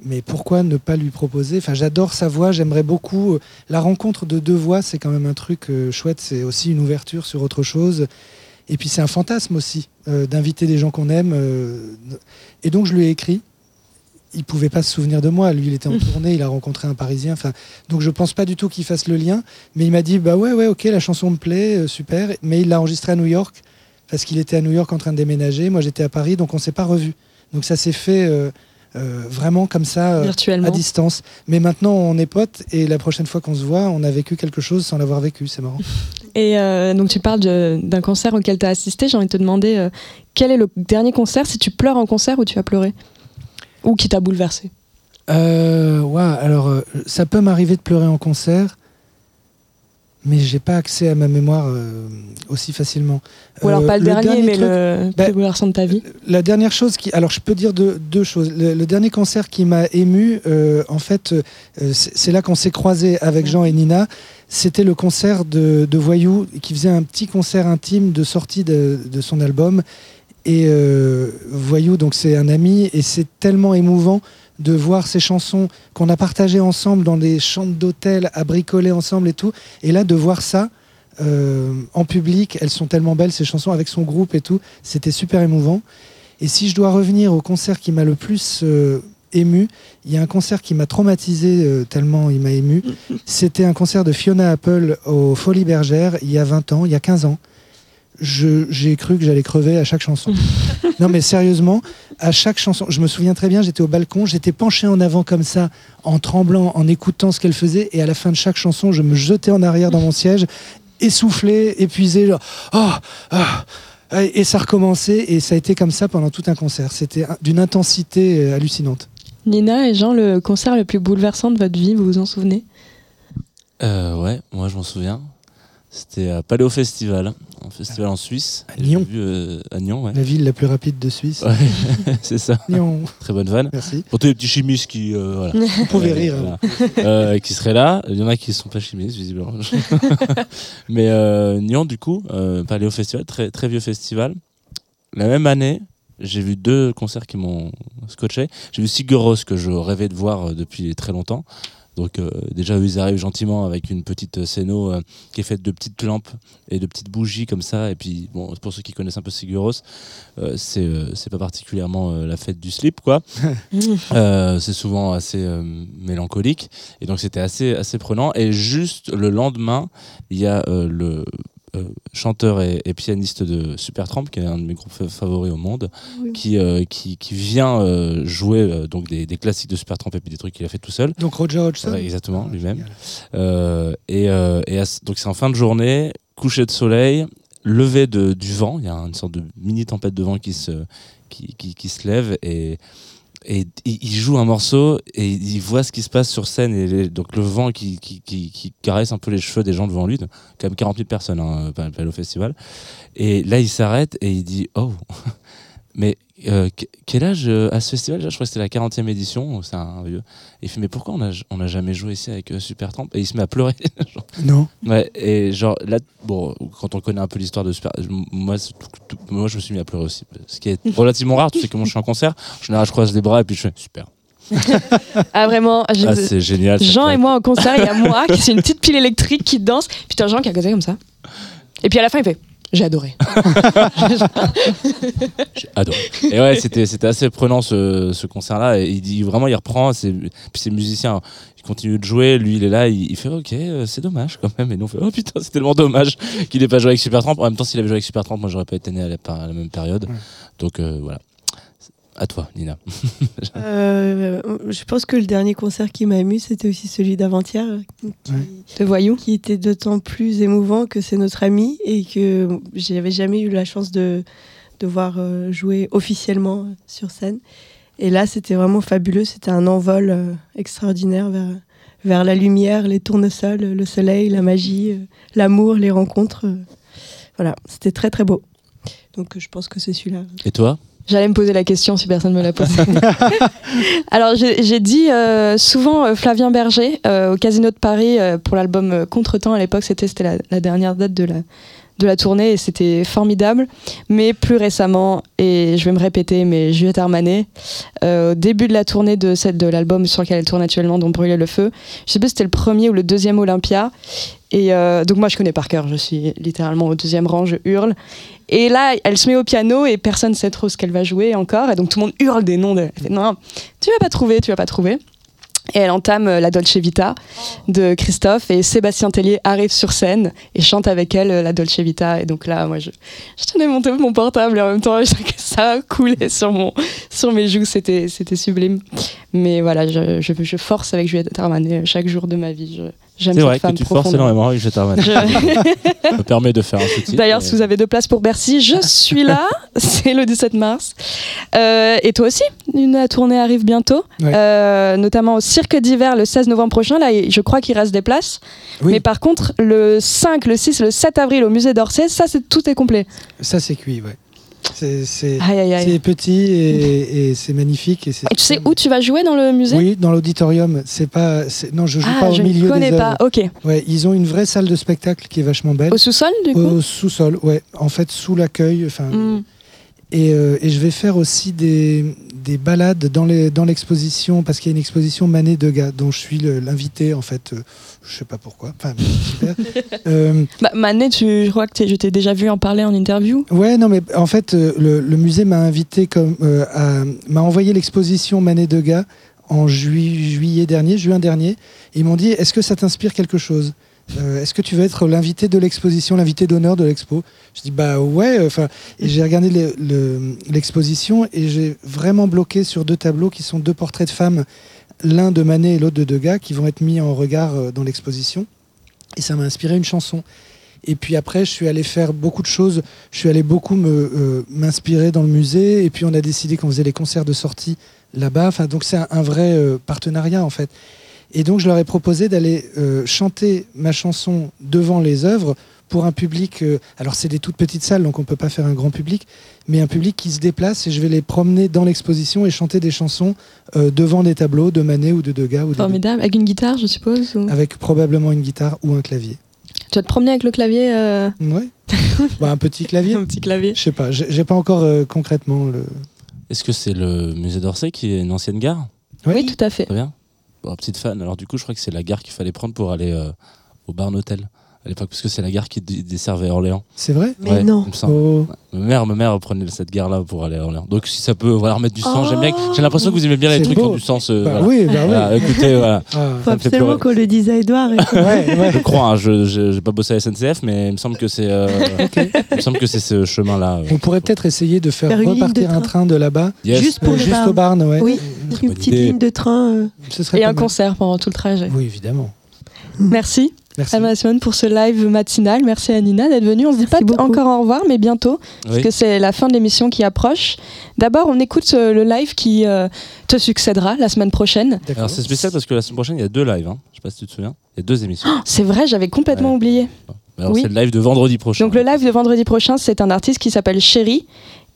mais pourquoi ne pas lui proposer? Enfin, j'adore sa voix, j'aimerais beaucoup. euh, La rencontre de deux voix, c'est quand même un truc euh, chouette. C'est aussi une ouverture sur autre chose. Et puis c'est un fantasme aussi euh, d'inviter des gens qu'on aime. euh, et donc je lui ai écrit. Il pouvait pas se souvenir de moi. Lui, il était en tournée, il a rencontré un Parisien. Enfin, donc je pense pas du tout qu'il fasse le lien. Mais il m'a dit bah ouais ouais ok la chanson me plaît euh, super. Mais il l'a enregistrée à New York parce qu'il était à New York en train de déménager. Moi j'étais à Paris donc on s'est pas revus. Donc ça s'est fait euh, vraiment comme ça euh, Virtuellement. à distance. Mais maintenant, on est potes et la prochaine fois qu'on se voit, on a vécu quelque chose sans l'avoir vécu. C'est marrant. Et euh, donc tu parles d'un concert auquel tu as assisté. J'ai envie de te demander quel est le dernier concert, si tu pleures en concert ou tu as pleuré Ou qui t'a bouleversé? Euh, ouais, alors, ça peut m'arriver de pleurer en concert, mais j'ai pas accès à ma mémoire euh, aussi facilement. Ou alors Euh, pas le, dernier, mais truc- le bah, plus bouleversant de ta vie La dernière chose qui. Alors, je peux dire deux, deux choses. Le, le dernier concert qui m'a ému, euh, en fait, euh, c'est c'est là qu'on s'est croisés avec Jean et Nina. C'était le concert de, de Voyou qui faisait un petit concert intime de sortie de, de son album. Et euh, Voyou, donc c'est un ami, et c'est tellement émouvant de voir ces chansons qu'on a partagées ensemble dans des chambres d'hôtel, à bricoler ensemble et tout. Et là, de voir ça euh, en public, elles sont tellement belles, ces chansons, avec son groupe et tout. C'était super émouvant. Et si je dois revenir au concert qui m'a le plus euh, ému, il y a un concert qui m'a traumatisé euh, tellement il m'a ému. C'était un concert de Fiona Apple au Folies Bergère il y a 20 ans, il y a 15 ans. J'ai cru que j'allais crever à chaque chanson. non mais sérieusement, à chaque chanson, je me souviens très bien, j'étais au balcon, j'étais penché en avant comme ça, en tremblant, en écoutant ce qu'elle faisait, et à la fin de chaque chanson, je me jetais en arrière dans mon siège, essoufflé, épuisé, genre, oh, ah, et ça recommençait, et ça a été comme ça pendant tout un concert. C'était un- d'une intensité euh, hallucinante. Nina et Jean, le concert le plus bouleversant de votre vie, vous vous en souvenez? Euh, ouais, moi je m'en souviens. C'était à Paléo Festival, un festival en Suisse. À Nyon. vu, euh, à Nyon, ouais. La ville la plus rapide de Suisse. Ouais, c'est ça. Nyon. Très bonne vanne. Merci. Pour tous les petits chimistes qui, euh, voilà. Vous pouvez rire. hein. voilà. Euh, qui seraient là. Il y en a qui ne sont pas chimistes, visiblement. Mais euh, Nyon, du coup, euh, Paléo Festival, très, très vieux festival. La même année, j'ai vu deux concerts qui m'ont scotché. J'ai vu Sigur Rós, que je rêvais de voir depuis très longtemps. Donc euh, déjà, eux, ils arrivent gentiment avec une petite scéno euh, qui est faite de petites lampes et de petites bougies comme ça. Et puis, bon, pour ceux qui connaissent un peu Sigur Rós, euh, c'est euh, pas particulièrement euh, la fête du slip, quoi. Euh, c'est souvent assez euh, mélancolique. Et donc, c'était assez, assez prenant. Et juste le lendemain, il y a euh, le euh, chanteur et, et pianiste de Supertramp, qui est un de mes groupes fa- favoris au monde, Oui. qui, euh, qui, qui vient euh, jouer euh, donc des, des classiques de Supertramp et puis des trucs qu'il a fait tout seul. Donc Roger Hodgson. Ouais, exactement, Ah, lui-même. Euh, et euh, et à ce- donc c'est en fin de journée, coucher de soleil, lever de, du vent. Il y a une sorte de mini tempête de vent qui se, qui, qui, qui se lève et, et il, joue un morceau et il voit ce qui se passe sur scène et donc le vent qui, caresse un peu les cheveux des gens devant lui. Quand même 40 000 personnes hein, au festival. Et là il s'arrête et il dit oh mais euh, que- quel âge euh, à ce festival déjà? Je crois que c'était la 40e édition, c'est un vieux. Il fait mais pourquoi on a on a jamais joué ici avec euh, Supertramp Et il se met à pleurer. Genre, Non. Ouais, et genre là, bon, quand on connaît un peu l'histoire de Super, moi, c'est tout- tout- moi, je me suis mis à pleurer aussi. Ce qui est relativement rare, tu sais comment je suis en concert. En général, je croise les bras et puis je fais super. Ah vraiment, Ah, c'est génial. Jean et moi au concert, il y a moi qui c'est une petite pile électrique qui danse, puis t'as Jean qui a causé comme ça. Et puis à la fin il fait j'ai adoré. J'ai adoré. Et ouais, c'était c'était assez prenant ce, ce concert-là. Et il dit vraiment, il reprend. c'est- Puis c'est musicien. Il continue de jouer. Lui, il est là. Il, il fait OK, euh, c'est dommage quand même. Et nous, on fait Oh putain, c'est tellement dommage qu'il ait pas joué avec Supertramp. En même temps, s'il avait joué avec Supertramp, moi, j'aurais pas été né à la, par- à la même période. Ouais. Donc euh, voilà. À toi, Nina. Euh, je pense que le dernier concert qui m'a ému, c'était aussi celui d'avant-hier, qui, De voyou. qui était d'autant plus émouvant que c'est notre ami et que j'avais jamais eu la chance de, de voir euh, jouer officiellement sur scène. Et là, c'était vraiment fabuleux. C'était un envol euh, extraordinaire vers, vers la lumière, les tournesols, le soleil, la magie, l'amour, les rencontres. voilà, c'était très très beau. Donc je pense que c'est celui-là. Et toi? J'allais me poser la question si personne ne me l'a posée. Alors j'ai dit euh, souvent euh, Flavien Berger euh, au Casino de Paris pour l'album Contretemps à l'époque c'était la dernière date de la de la tournée et c'était formidable. Mais plus récemment et je vais me répéter mais Juliette Armanet euh, au début de la tournée de cette de l'album sur lequel elle tourne actuellement dont brûlait le feu. Je sais plus si c'était le premier ou le deuxième Olympia. Et euh, donc moi je connais par cœur, je suis littéralement au deuxième rang, je hurle. Et là, elle se met au piano et personne ne sait trop ce qu'elle va jouer encore. Et donc tout le monde hurle des noms. De... Non, tu vas pas trouver, tu vas pas trouver. Et elle entame euh, la Dolce Vita de Christophe et Sébastien Tellier arrive sur scène et chante avec elle euh, la Dolce Vita. Et donc là, moi, je, je tenais mon, mon portable et en même temps, je ça coulait sur, mon, sur mes joues. C'était, c'était sublime. Mais voilà, je, je, force avec Juliette Armanet chaque jour de ma vie. C'est vrai que tu forces énormément avec Jette Armanet. Je- Ça me permet de faire un sous-titre. D'ailleurs, mais- si vous avez deux places pour Bercy, je suis là. C'est le 17 mars. Euh, et toi aussi, une tournée arrive bientôt, Ouais. Euh, notamment au Cirque d'hiver le 16 novembre prochain. Là, je crois qu'il reste des places. Oui. Mais par contre, le 5, le 6, le 7 avril au musée d'Orsay, ça, c'est tout est complet. Ça, c'est cuit, ouais. C'est petit et, et c'est magnifique. Et, tu sais où tu vas jouer dans le musée Oui, dans l'auditorium. C'est pas. Non, je joue Ah, pas au je milieu ne connais des pas. Ok. Ouais, ils ont une vraie salle de spectacle qui est vachement belle. Au sous-sol, du coup Au sous-sol, ouais. En fait, sous l'accueil. Enfin, Hmm. Et, euh, et je vais faire aussi des, des balades dans les dans l'exposition parce qu'il y a une exposition Manet Degas dont je suis l'invité en fait. euh, je sais pas pourquoi. Enfin, super. Euh, Bah, Manet, tu, je crois que je t'ai déjà vu en parler en interview. Ouais, non, mais en fait, euh, le, le musée m'a invité comme m'a envoyé l'exposition Manet Degas en jui- juillet dernier, juin dernier. Et ils m'ont dit Est-ce que ça t'inspire quelque chose? Euh, Est-ce que tu veux être l'invité de l'exposition, l'invité d'honneur de l'expo? Je dis bah ouais. Enfin, et j'ai regardé le- le- l'exposition et j'ai vraiment bloqué sur deux tableaux qui sont deux portraits de femmes, l'un de Manet et l'autre de Degas, qui vont être mis en regard euh, dans l'exposition. Et ça m'a inspiré une chanson. Et puis après, je suis allé faire beaucoup de choses. Je suis allé beaucoup euh, m'inspirer dans le musée. Et puis on a décidé qu'on faisait les concerts de sortie là-bas. Enfin, donc c'est un, vrai euh, partenariat en fait. Et donc je leur ai proposé d'aller euh, chanter ma chanson devant les œuvres pour un public. euh, alors c'est des toutes petites salles, donc on peut pas faire un grand public, mais un public qui se déplace. Et je vais les promener dans l'exposition et chanter des chansons euh, devant des tableaux de Manet ou de Degas ou de Formidable. Avec une guitare, je suppose ou- avec probablement une guitare ou un clavier. Tu vas te promener avec le clavier euh, Ouais. bah, un petit clavier. Un petit clavier. Je sais pas, j'ai pas encore euh, concrètement le. Est-ce que c'est le musée d'Orsay qui est une ancienne gare? Oui, tout à fait. Très bien. Bon, petite fan. Alors, du coup, je crois que c'est la gare qu'il fallait prendre pour aller euh, au Barn Hotel à l'époque, parce que c'est la gare qui desservait Orléans. C'est vrai? Mais Ouais, non. Oh. Ma mère, ma mère prenait cette gare-là pour aller à Orléans. Donc, si ça peut voilà, remettre du sens, Oh. j'aime bien. J'ai l'impression que vous aimez bien les trucs qui ont du sens. euh, Bah voilà. oui, bah oui. Voilà, écoutez, voilà. Ah. Faut absolument qu'on le dise à Edouard. et- Ouais, ouais. Je crois, hein, je j'ai pas bossé à la SNCF, mais il me semble que c'est euh, il me semble que c'est ce chemin-là. euh. On pourrait peut-être essayer de faire, repartir de un train de là-bas, Yes. Juste pour euh, juste Barn. au Barn, ouais. Oui, une bonne petite idée. ligne de train. euh. Ce serait Et un mal. concert pendant tout le trajet. Oui, évidemment. Merci. Merci. Emma Simone pour ce live matinal. Merci à Nina d'être venue. On se dit Merci pas beaucoup. encore au revoir, mais bientôt, parce que c'est la fin de l'émission qui approche. D'abord, on écoute euh, le live qui euh, te succédera la semaine prochaine. D'accord. Alors c'est spécial parce que la semaine prochaine il y a deux lives. Hein. Je sais pas si tu te souviens. Il y a deux émissions. C'est vrai, j'avais complètement Ouais. oublié. Alors Oui. c'est le live de vendredi prochain. Donc le live de vendredi prochain, c'est un artiste qui s'appelle Chéri.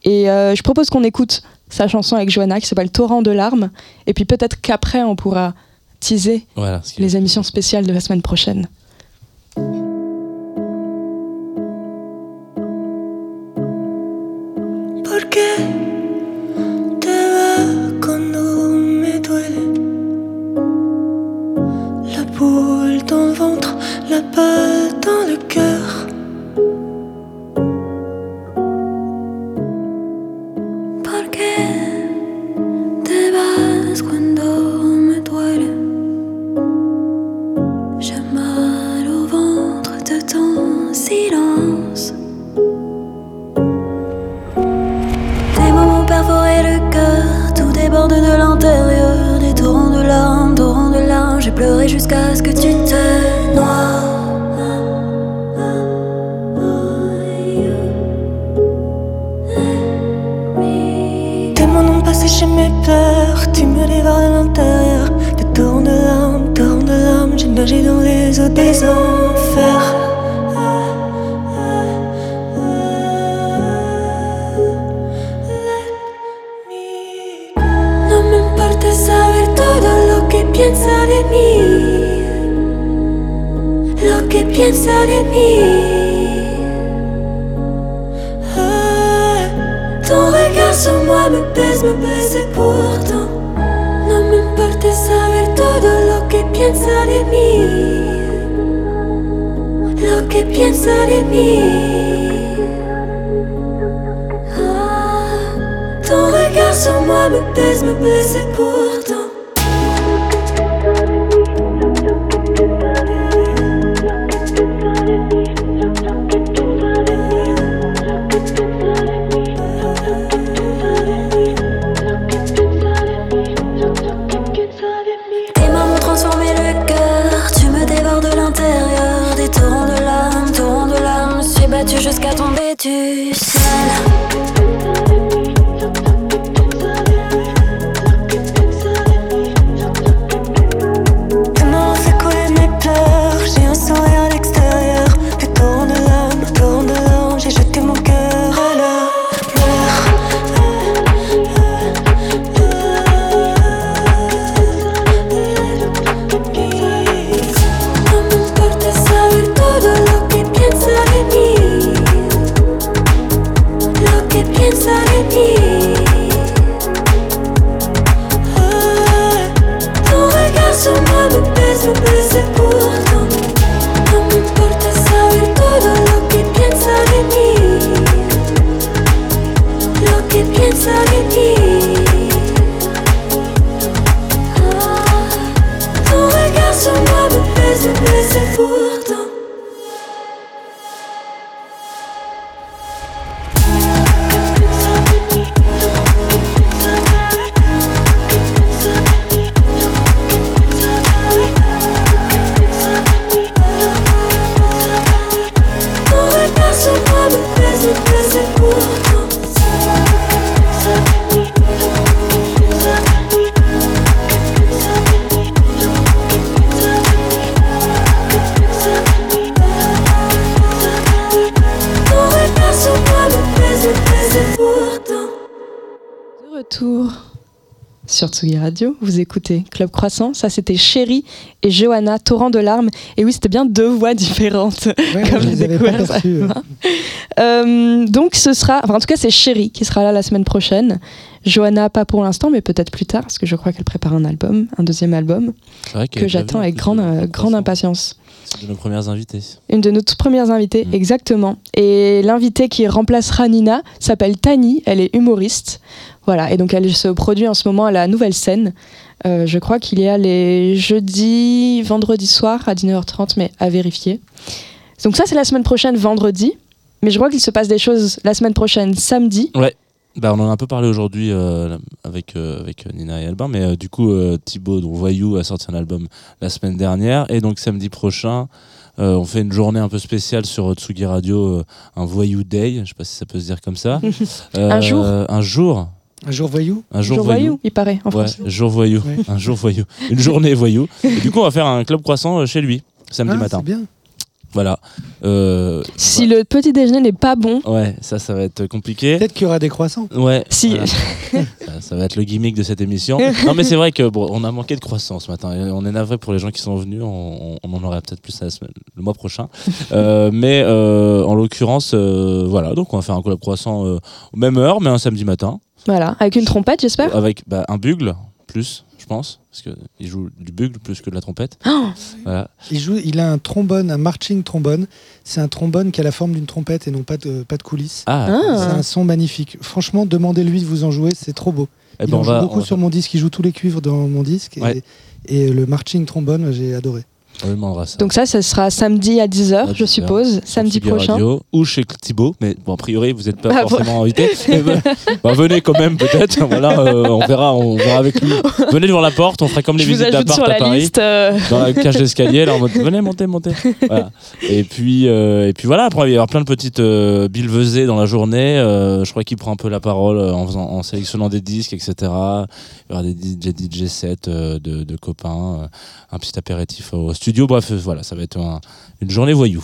Et euh, je propose qu'on écoute sa chanson avec Johanna qui s'appelle Torrent de larmes. Et puis peut-être qu'après, on pourra teaser Voilà. les émissions spéciales de la semaine prochaine. ¿Por qué te vas cuando me duele? La boule dans le ventre, la balle dans le cœur J'ai pleuré jusqu'à ce que tu te noies. Tes mots n'ont pas séché mes pleurs, tu me dévores de l'intérieur. De larmes, torrents de larmes. J'ai nagé dans les eaux des enfers. Piensa de mí. Lo que piensa de mí. Ton regard sur moi me pèse, me pèse et pourtant. No me importa saber todo lo que piensa de mí. Lo que piensa de mí. Ah, ton regard sur moi me pèse, me pèse et pourtant. Jusqu'à tomber Club Croissant, ça c'était Chéri et Johanna, Torrent de larmes. Et oui, c'était bien deux voix différentes. Ouais, Comme les avais pas découvert ça. perçus, euh. Donc ce sera, enfin en tout cas c'est Chéri qui sera là la semaine prochaine. Johanna pas pour l'instant, mais peut-être plus tard, parce que je crois qu'elle prépare un album, un deuxième album, que j'attends avec grande, de- euh, de grande impatience. C'est de nos premières invitées. Une de nos toutes premières invitées, Mm. exactement. Et l'invitée qui remplacera Nina s'appelle Tani, elle est humoriste. Voilà, et donc elle se produit en ce moment à la nouvelle scène. Euh, je crois qu'il y a les jeudis, vendredi soir à 19h30, mais à vérifier. Donc ça, c'est la semaine prochaine, vendredi. Mais je crois qu'il se passe des choses la semaine prochaine, samedi. Bah, on en a un peu parlé aujourd'hui euh, avec, euh, avec Nina et Albin, mais euh, du coup, euh, Thibaut, dont Voyou, a sorti un album la semaine dernière. Et donc, samedi prochain, euh, on fait une journée un peu spéciale sur Tsugi Radio, euh, un Voyou Day. Je sais pas si ça peut se dire comme ça. Un jour. Euh, Un jour. Un jour voyou Un jour, Jour voyou, il paraît, en Ouais, français. jour voyou. Un jour voyou. Une journée voyou. Et du coup, on va faire un club croissant euh, chez lui, samedi Ah, matin. C'est bien. Voilà. Euh, Si le petit déjeuner n'est pas bon, Ouais, ça, ça va être compliqué. Peut-être qu'il y aura des croissants. Ouais. si. voilà. ça, ça va être le gimmick de cette émission. Non, mais c'est vrai que bon, on a manqué de croissance ce matin. On est navré pour les gens qui sont venus. On, on en aura peut-être plus la semaine- le mois prochain. Euh, mais euh, en l'occurrence, euh, voilà. Donc on va faire un club croissant euh, aux même heure, mais un samedi matin, Voilà, avec une trompette, j'espère. avec bah, un bugle plus, pense, parce que il joue du bugle plus que de la trompette. Oh, Voilà. Il, joue, il a un trombone, un marching trombone. C'est un trombone qui a la forme d'une trompette et non pas de, pas de coulisses. Ah. Ah. C'est un son magnifique. Franchement, demandez-lui de vous en jouer, c'est trop beau. eh il ben, en joue va, beaucoup va- sur mon disque, il joue tous les cuivres dans mon disque. Et le marching trombone, j'ai adoré. On lui demandera ça. Donc ça, ça sera samedi à 10h, À je 10h, suppose, samedi prochain. Radio, ou chez Thibaut, mais bon, a priori, vous n'êtes pas Bah, forcément invité. Mais bah, bah, venez quand même, peut-être. Voilà, euh, on verra, on verra avec lui. Venez devant la porte, on fera comme les Je visites d'appart à Paris. liste. euh, dans la cage d'escalier là en mode venez montez montez voilà. et puis euh, et puis voilà après il va y avoir plein de petites bilvesées dans la journée je crois qu'il prend un peu la parole en, faisant, en sélectionnant des disques etc il y aura des DJ, DJ sets de, de copains un petit apéritif au studio bref euh, voilà ça va être un- une journée voyou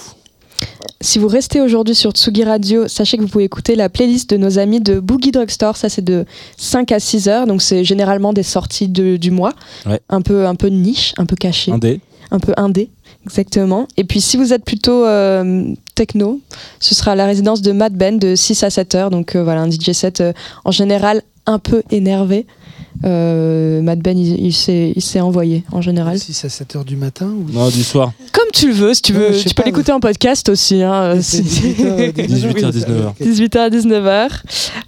Si vous restez aujourd'hui sur Tsugi Radio, sachez que vous pouvez écouter la playlist de nos amis de Boogie Drugstore. Ça, c'est de 5 à 6 heures. Donc, c'est généralement des sorties de- du mois. Ouais. Un, peu, un peu niche, un peu caché. un dé un peu indé, exactement. Et puis si vous êtes plutôt euh, techno, ce sera la résidence de Mad Ben de 6 à 7 heures. Donc euh, voilà, un DJ set euh, en général un peu énervé. Euh, Mad Ben, il, il s'est il s'est envoyé en général. 6 à 7 heures du matin ou... non du soir Comme tu le veux, si tu veux, tu peux pas, l'écouter en podcast aussi. hein, C'est si- 18h, 18h, 19h. 18h à 19h.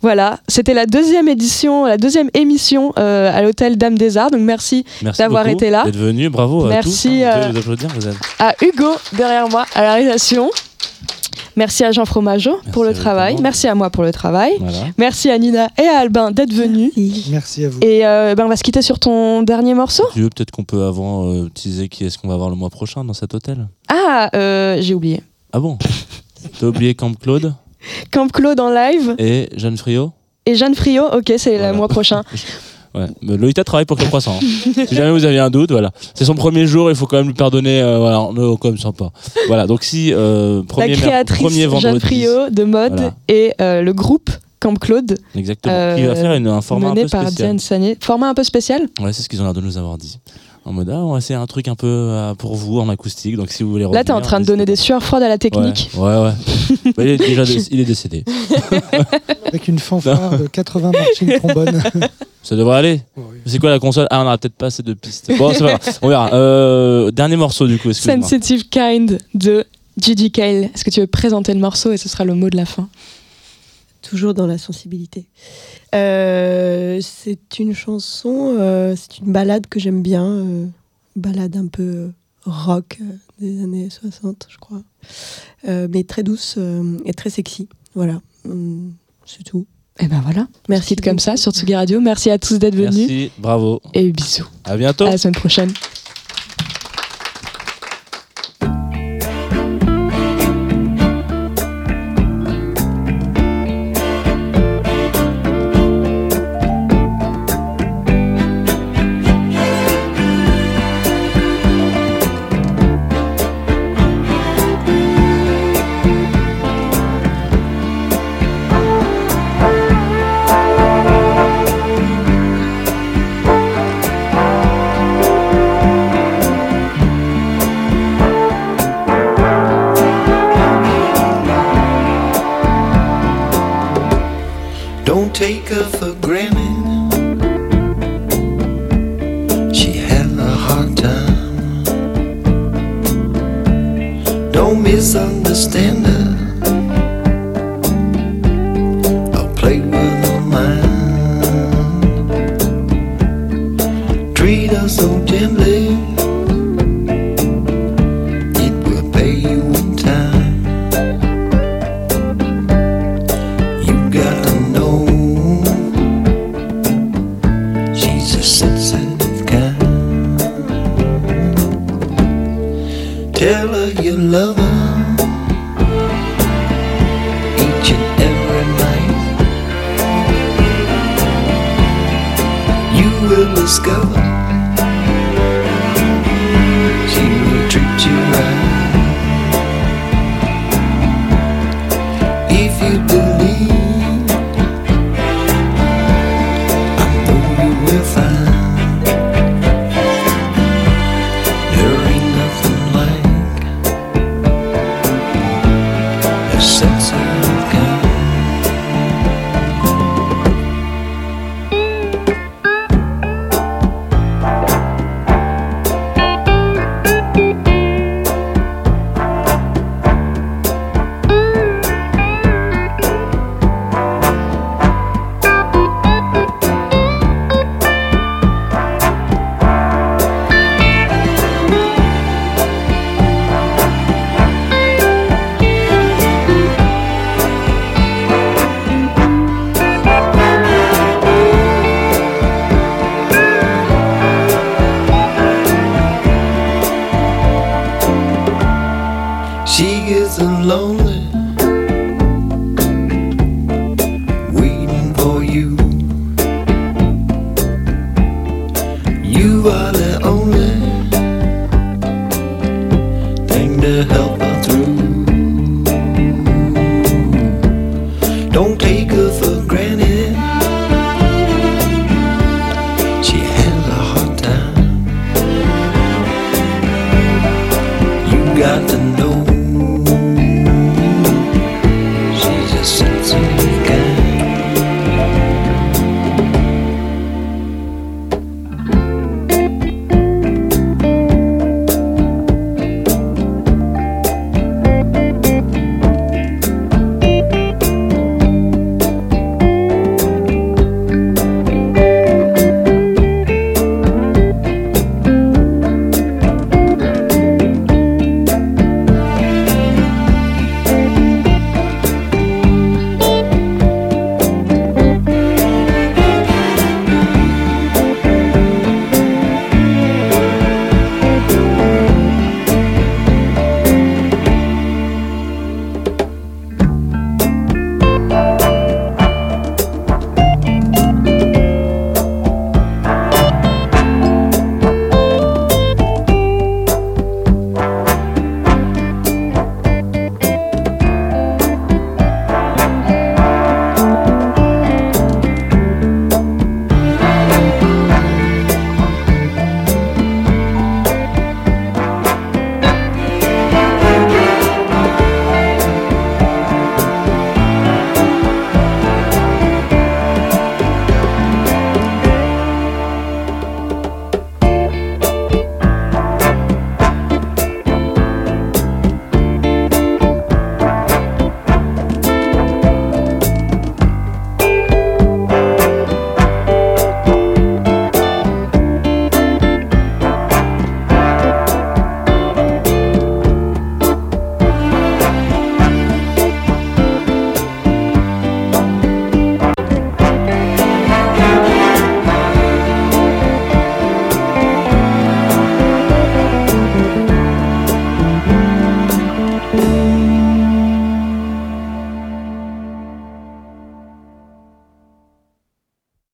Voilà, c'était la deuxième édition, la deuxième émission euh, à l'hôtel Dame des Arts. Donc merci merci D'avoir beaucoup été là. d'être venu bravo à Merci, tous hein. Euh, à Hugo derrière moi à la réalisation. Merci à Jean Fromageau pour le vous, travail. Merci à moi pour le travail. voilà Merci à Nina et à Albin d'être venus. Merci à vous. Et euh, ben on va se quitter sur ton dernier morceau. tu veux peut-être qu'on peut avant euh, teaser qui est-ce qu'on va voir le mois prochain dans cet hôtel Ah, euh, j'ai oublié. ah bon t'as oublié Camp Claude Camp Claude en live et Jeanne Friot et Jeanne Frio. Ok, c'est Voilà. le mois prochain. Ouais, mais Lolita travaille pour Club Croissant. hein. si jamais vous aviez un doute, voilà. C'est son premier jour, il faut quand même lui pardonner. euh, voilà, on quand même sympa. Voilà, donc si euh, premier, la créatrice premier vendredi, Jeanne Frio de mode Voilà. et euh, le groupe Camp Claude exactement, qui euh, va faire une, un format un peu par spécial. Diane Sagné. Format un peu spécial? Ouais, c'est ce qu'ils ont l'air de nous avoir dit. En mode, ah, on va essayer un truc un peu euh, pour vous en acoustique. Donc si vous voulez. Là, t'es en revenir, train de donner des sueurs froides à la technique. Ouais, ouais. ouais. Bah, il, est déjà dé- il est décédé. Avec une fanfare de 80 marching trombones. Ça devrait aller. C'est quoi la console? Ah, on a peut-être pas assez de pistes. Bon, c'est pas grave. On verra. Euh, dernier morceau du coup. excuse-moi. Sensitive Kind de Gigi Kale. Est-ce que tu veux présenter le morceau et ce sera le mot de la fin? Toujours dans la sensibilité. Euh, c'est une chanson, euh, c'est une balade que j'aime bien. euh, balade un peu euh, rock des années 60, je crois. Euh, mais très douce euh, et très sexy. Voilà. Hum, c'est tout. Et ben voilà. Merci Quitte comme ça sur Tsugi Radio. Merci à tous d'être venus Merci, bravo. et bisous. À bientôt. À la semaine prochaine.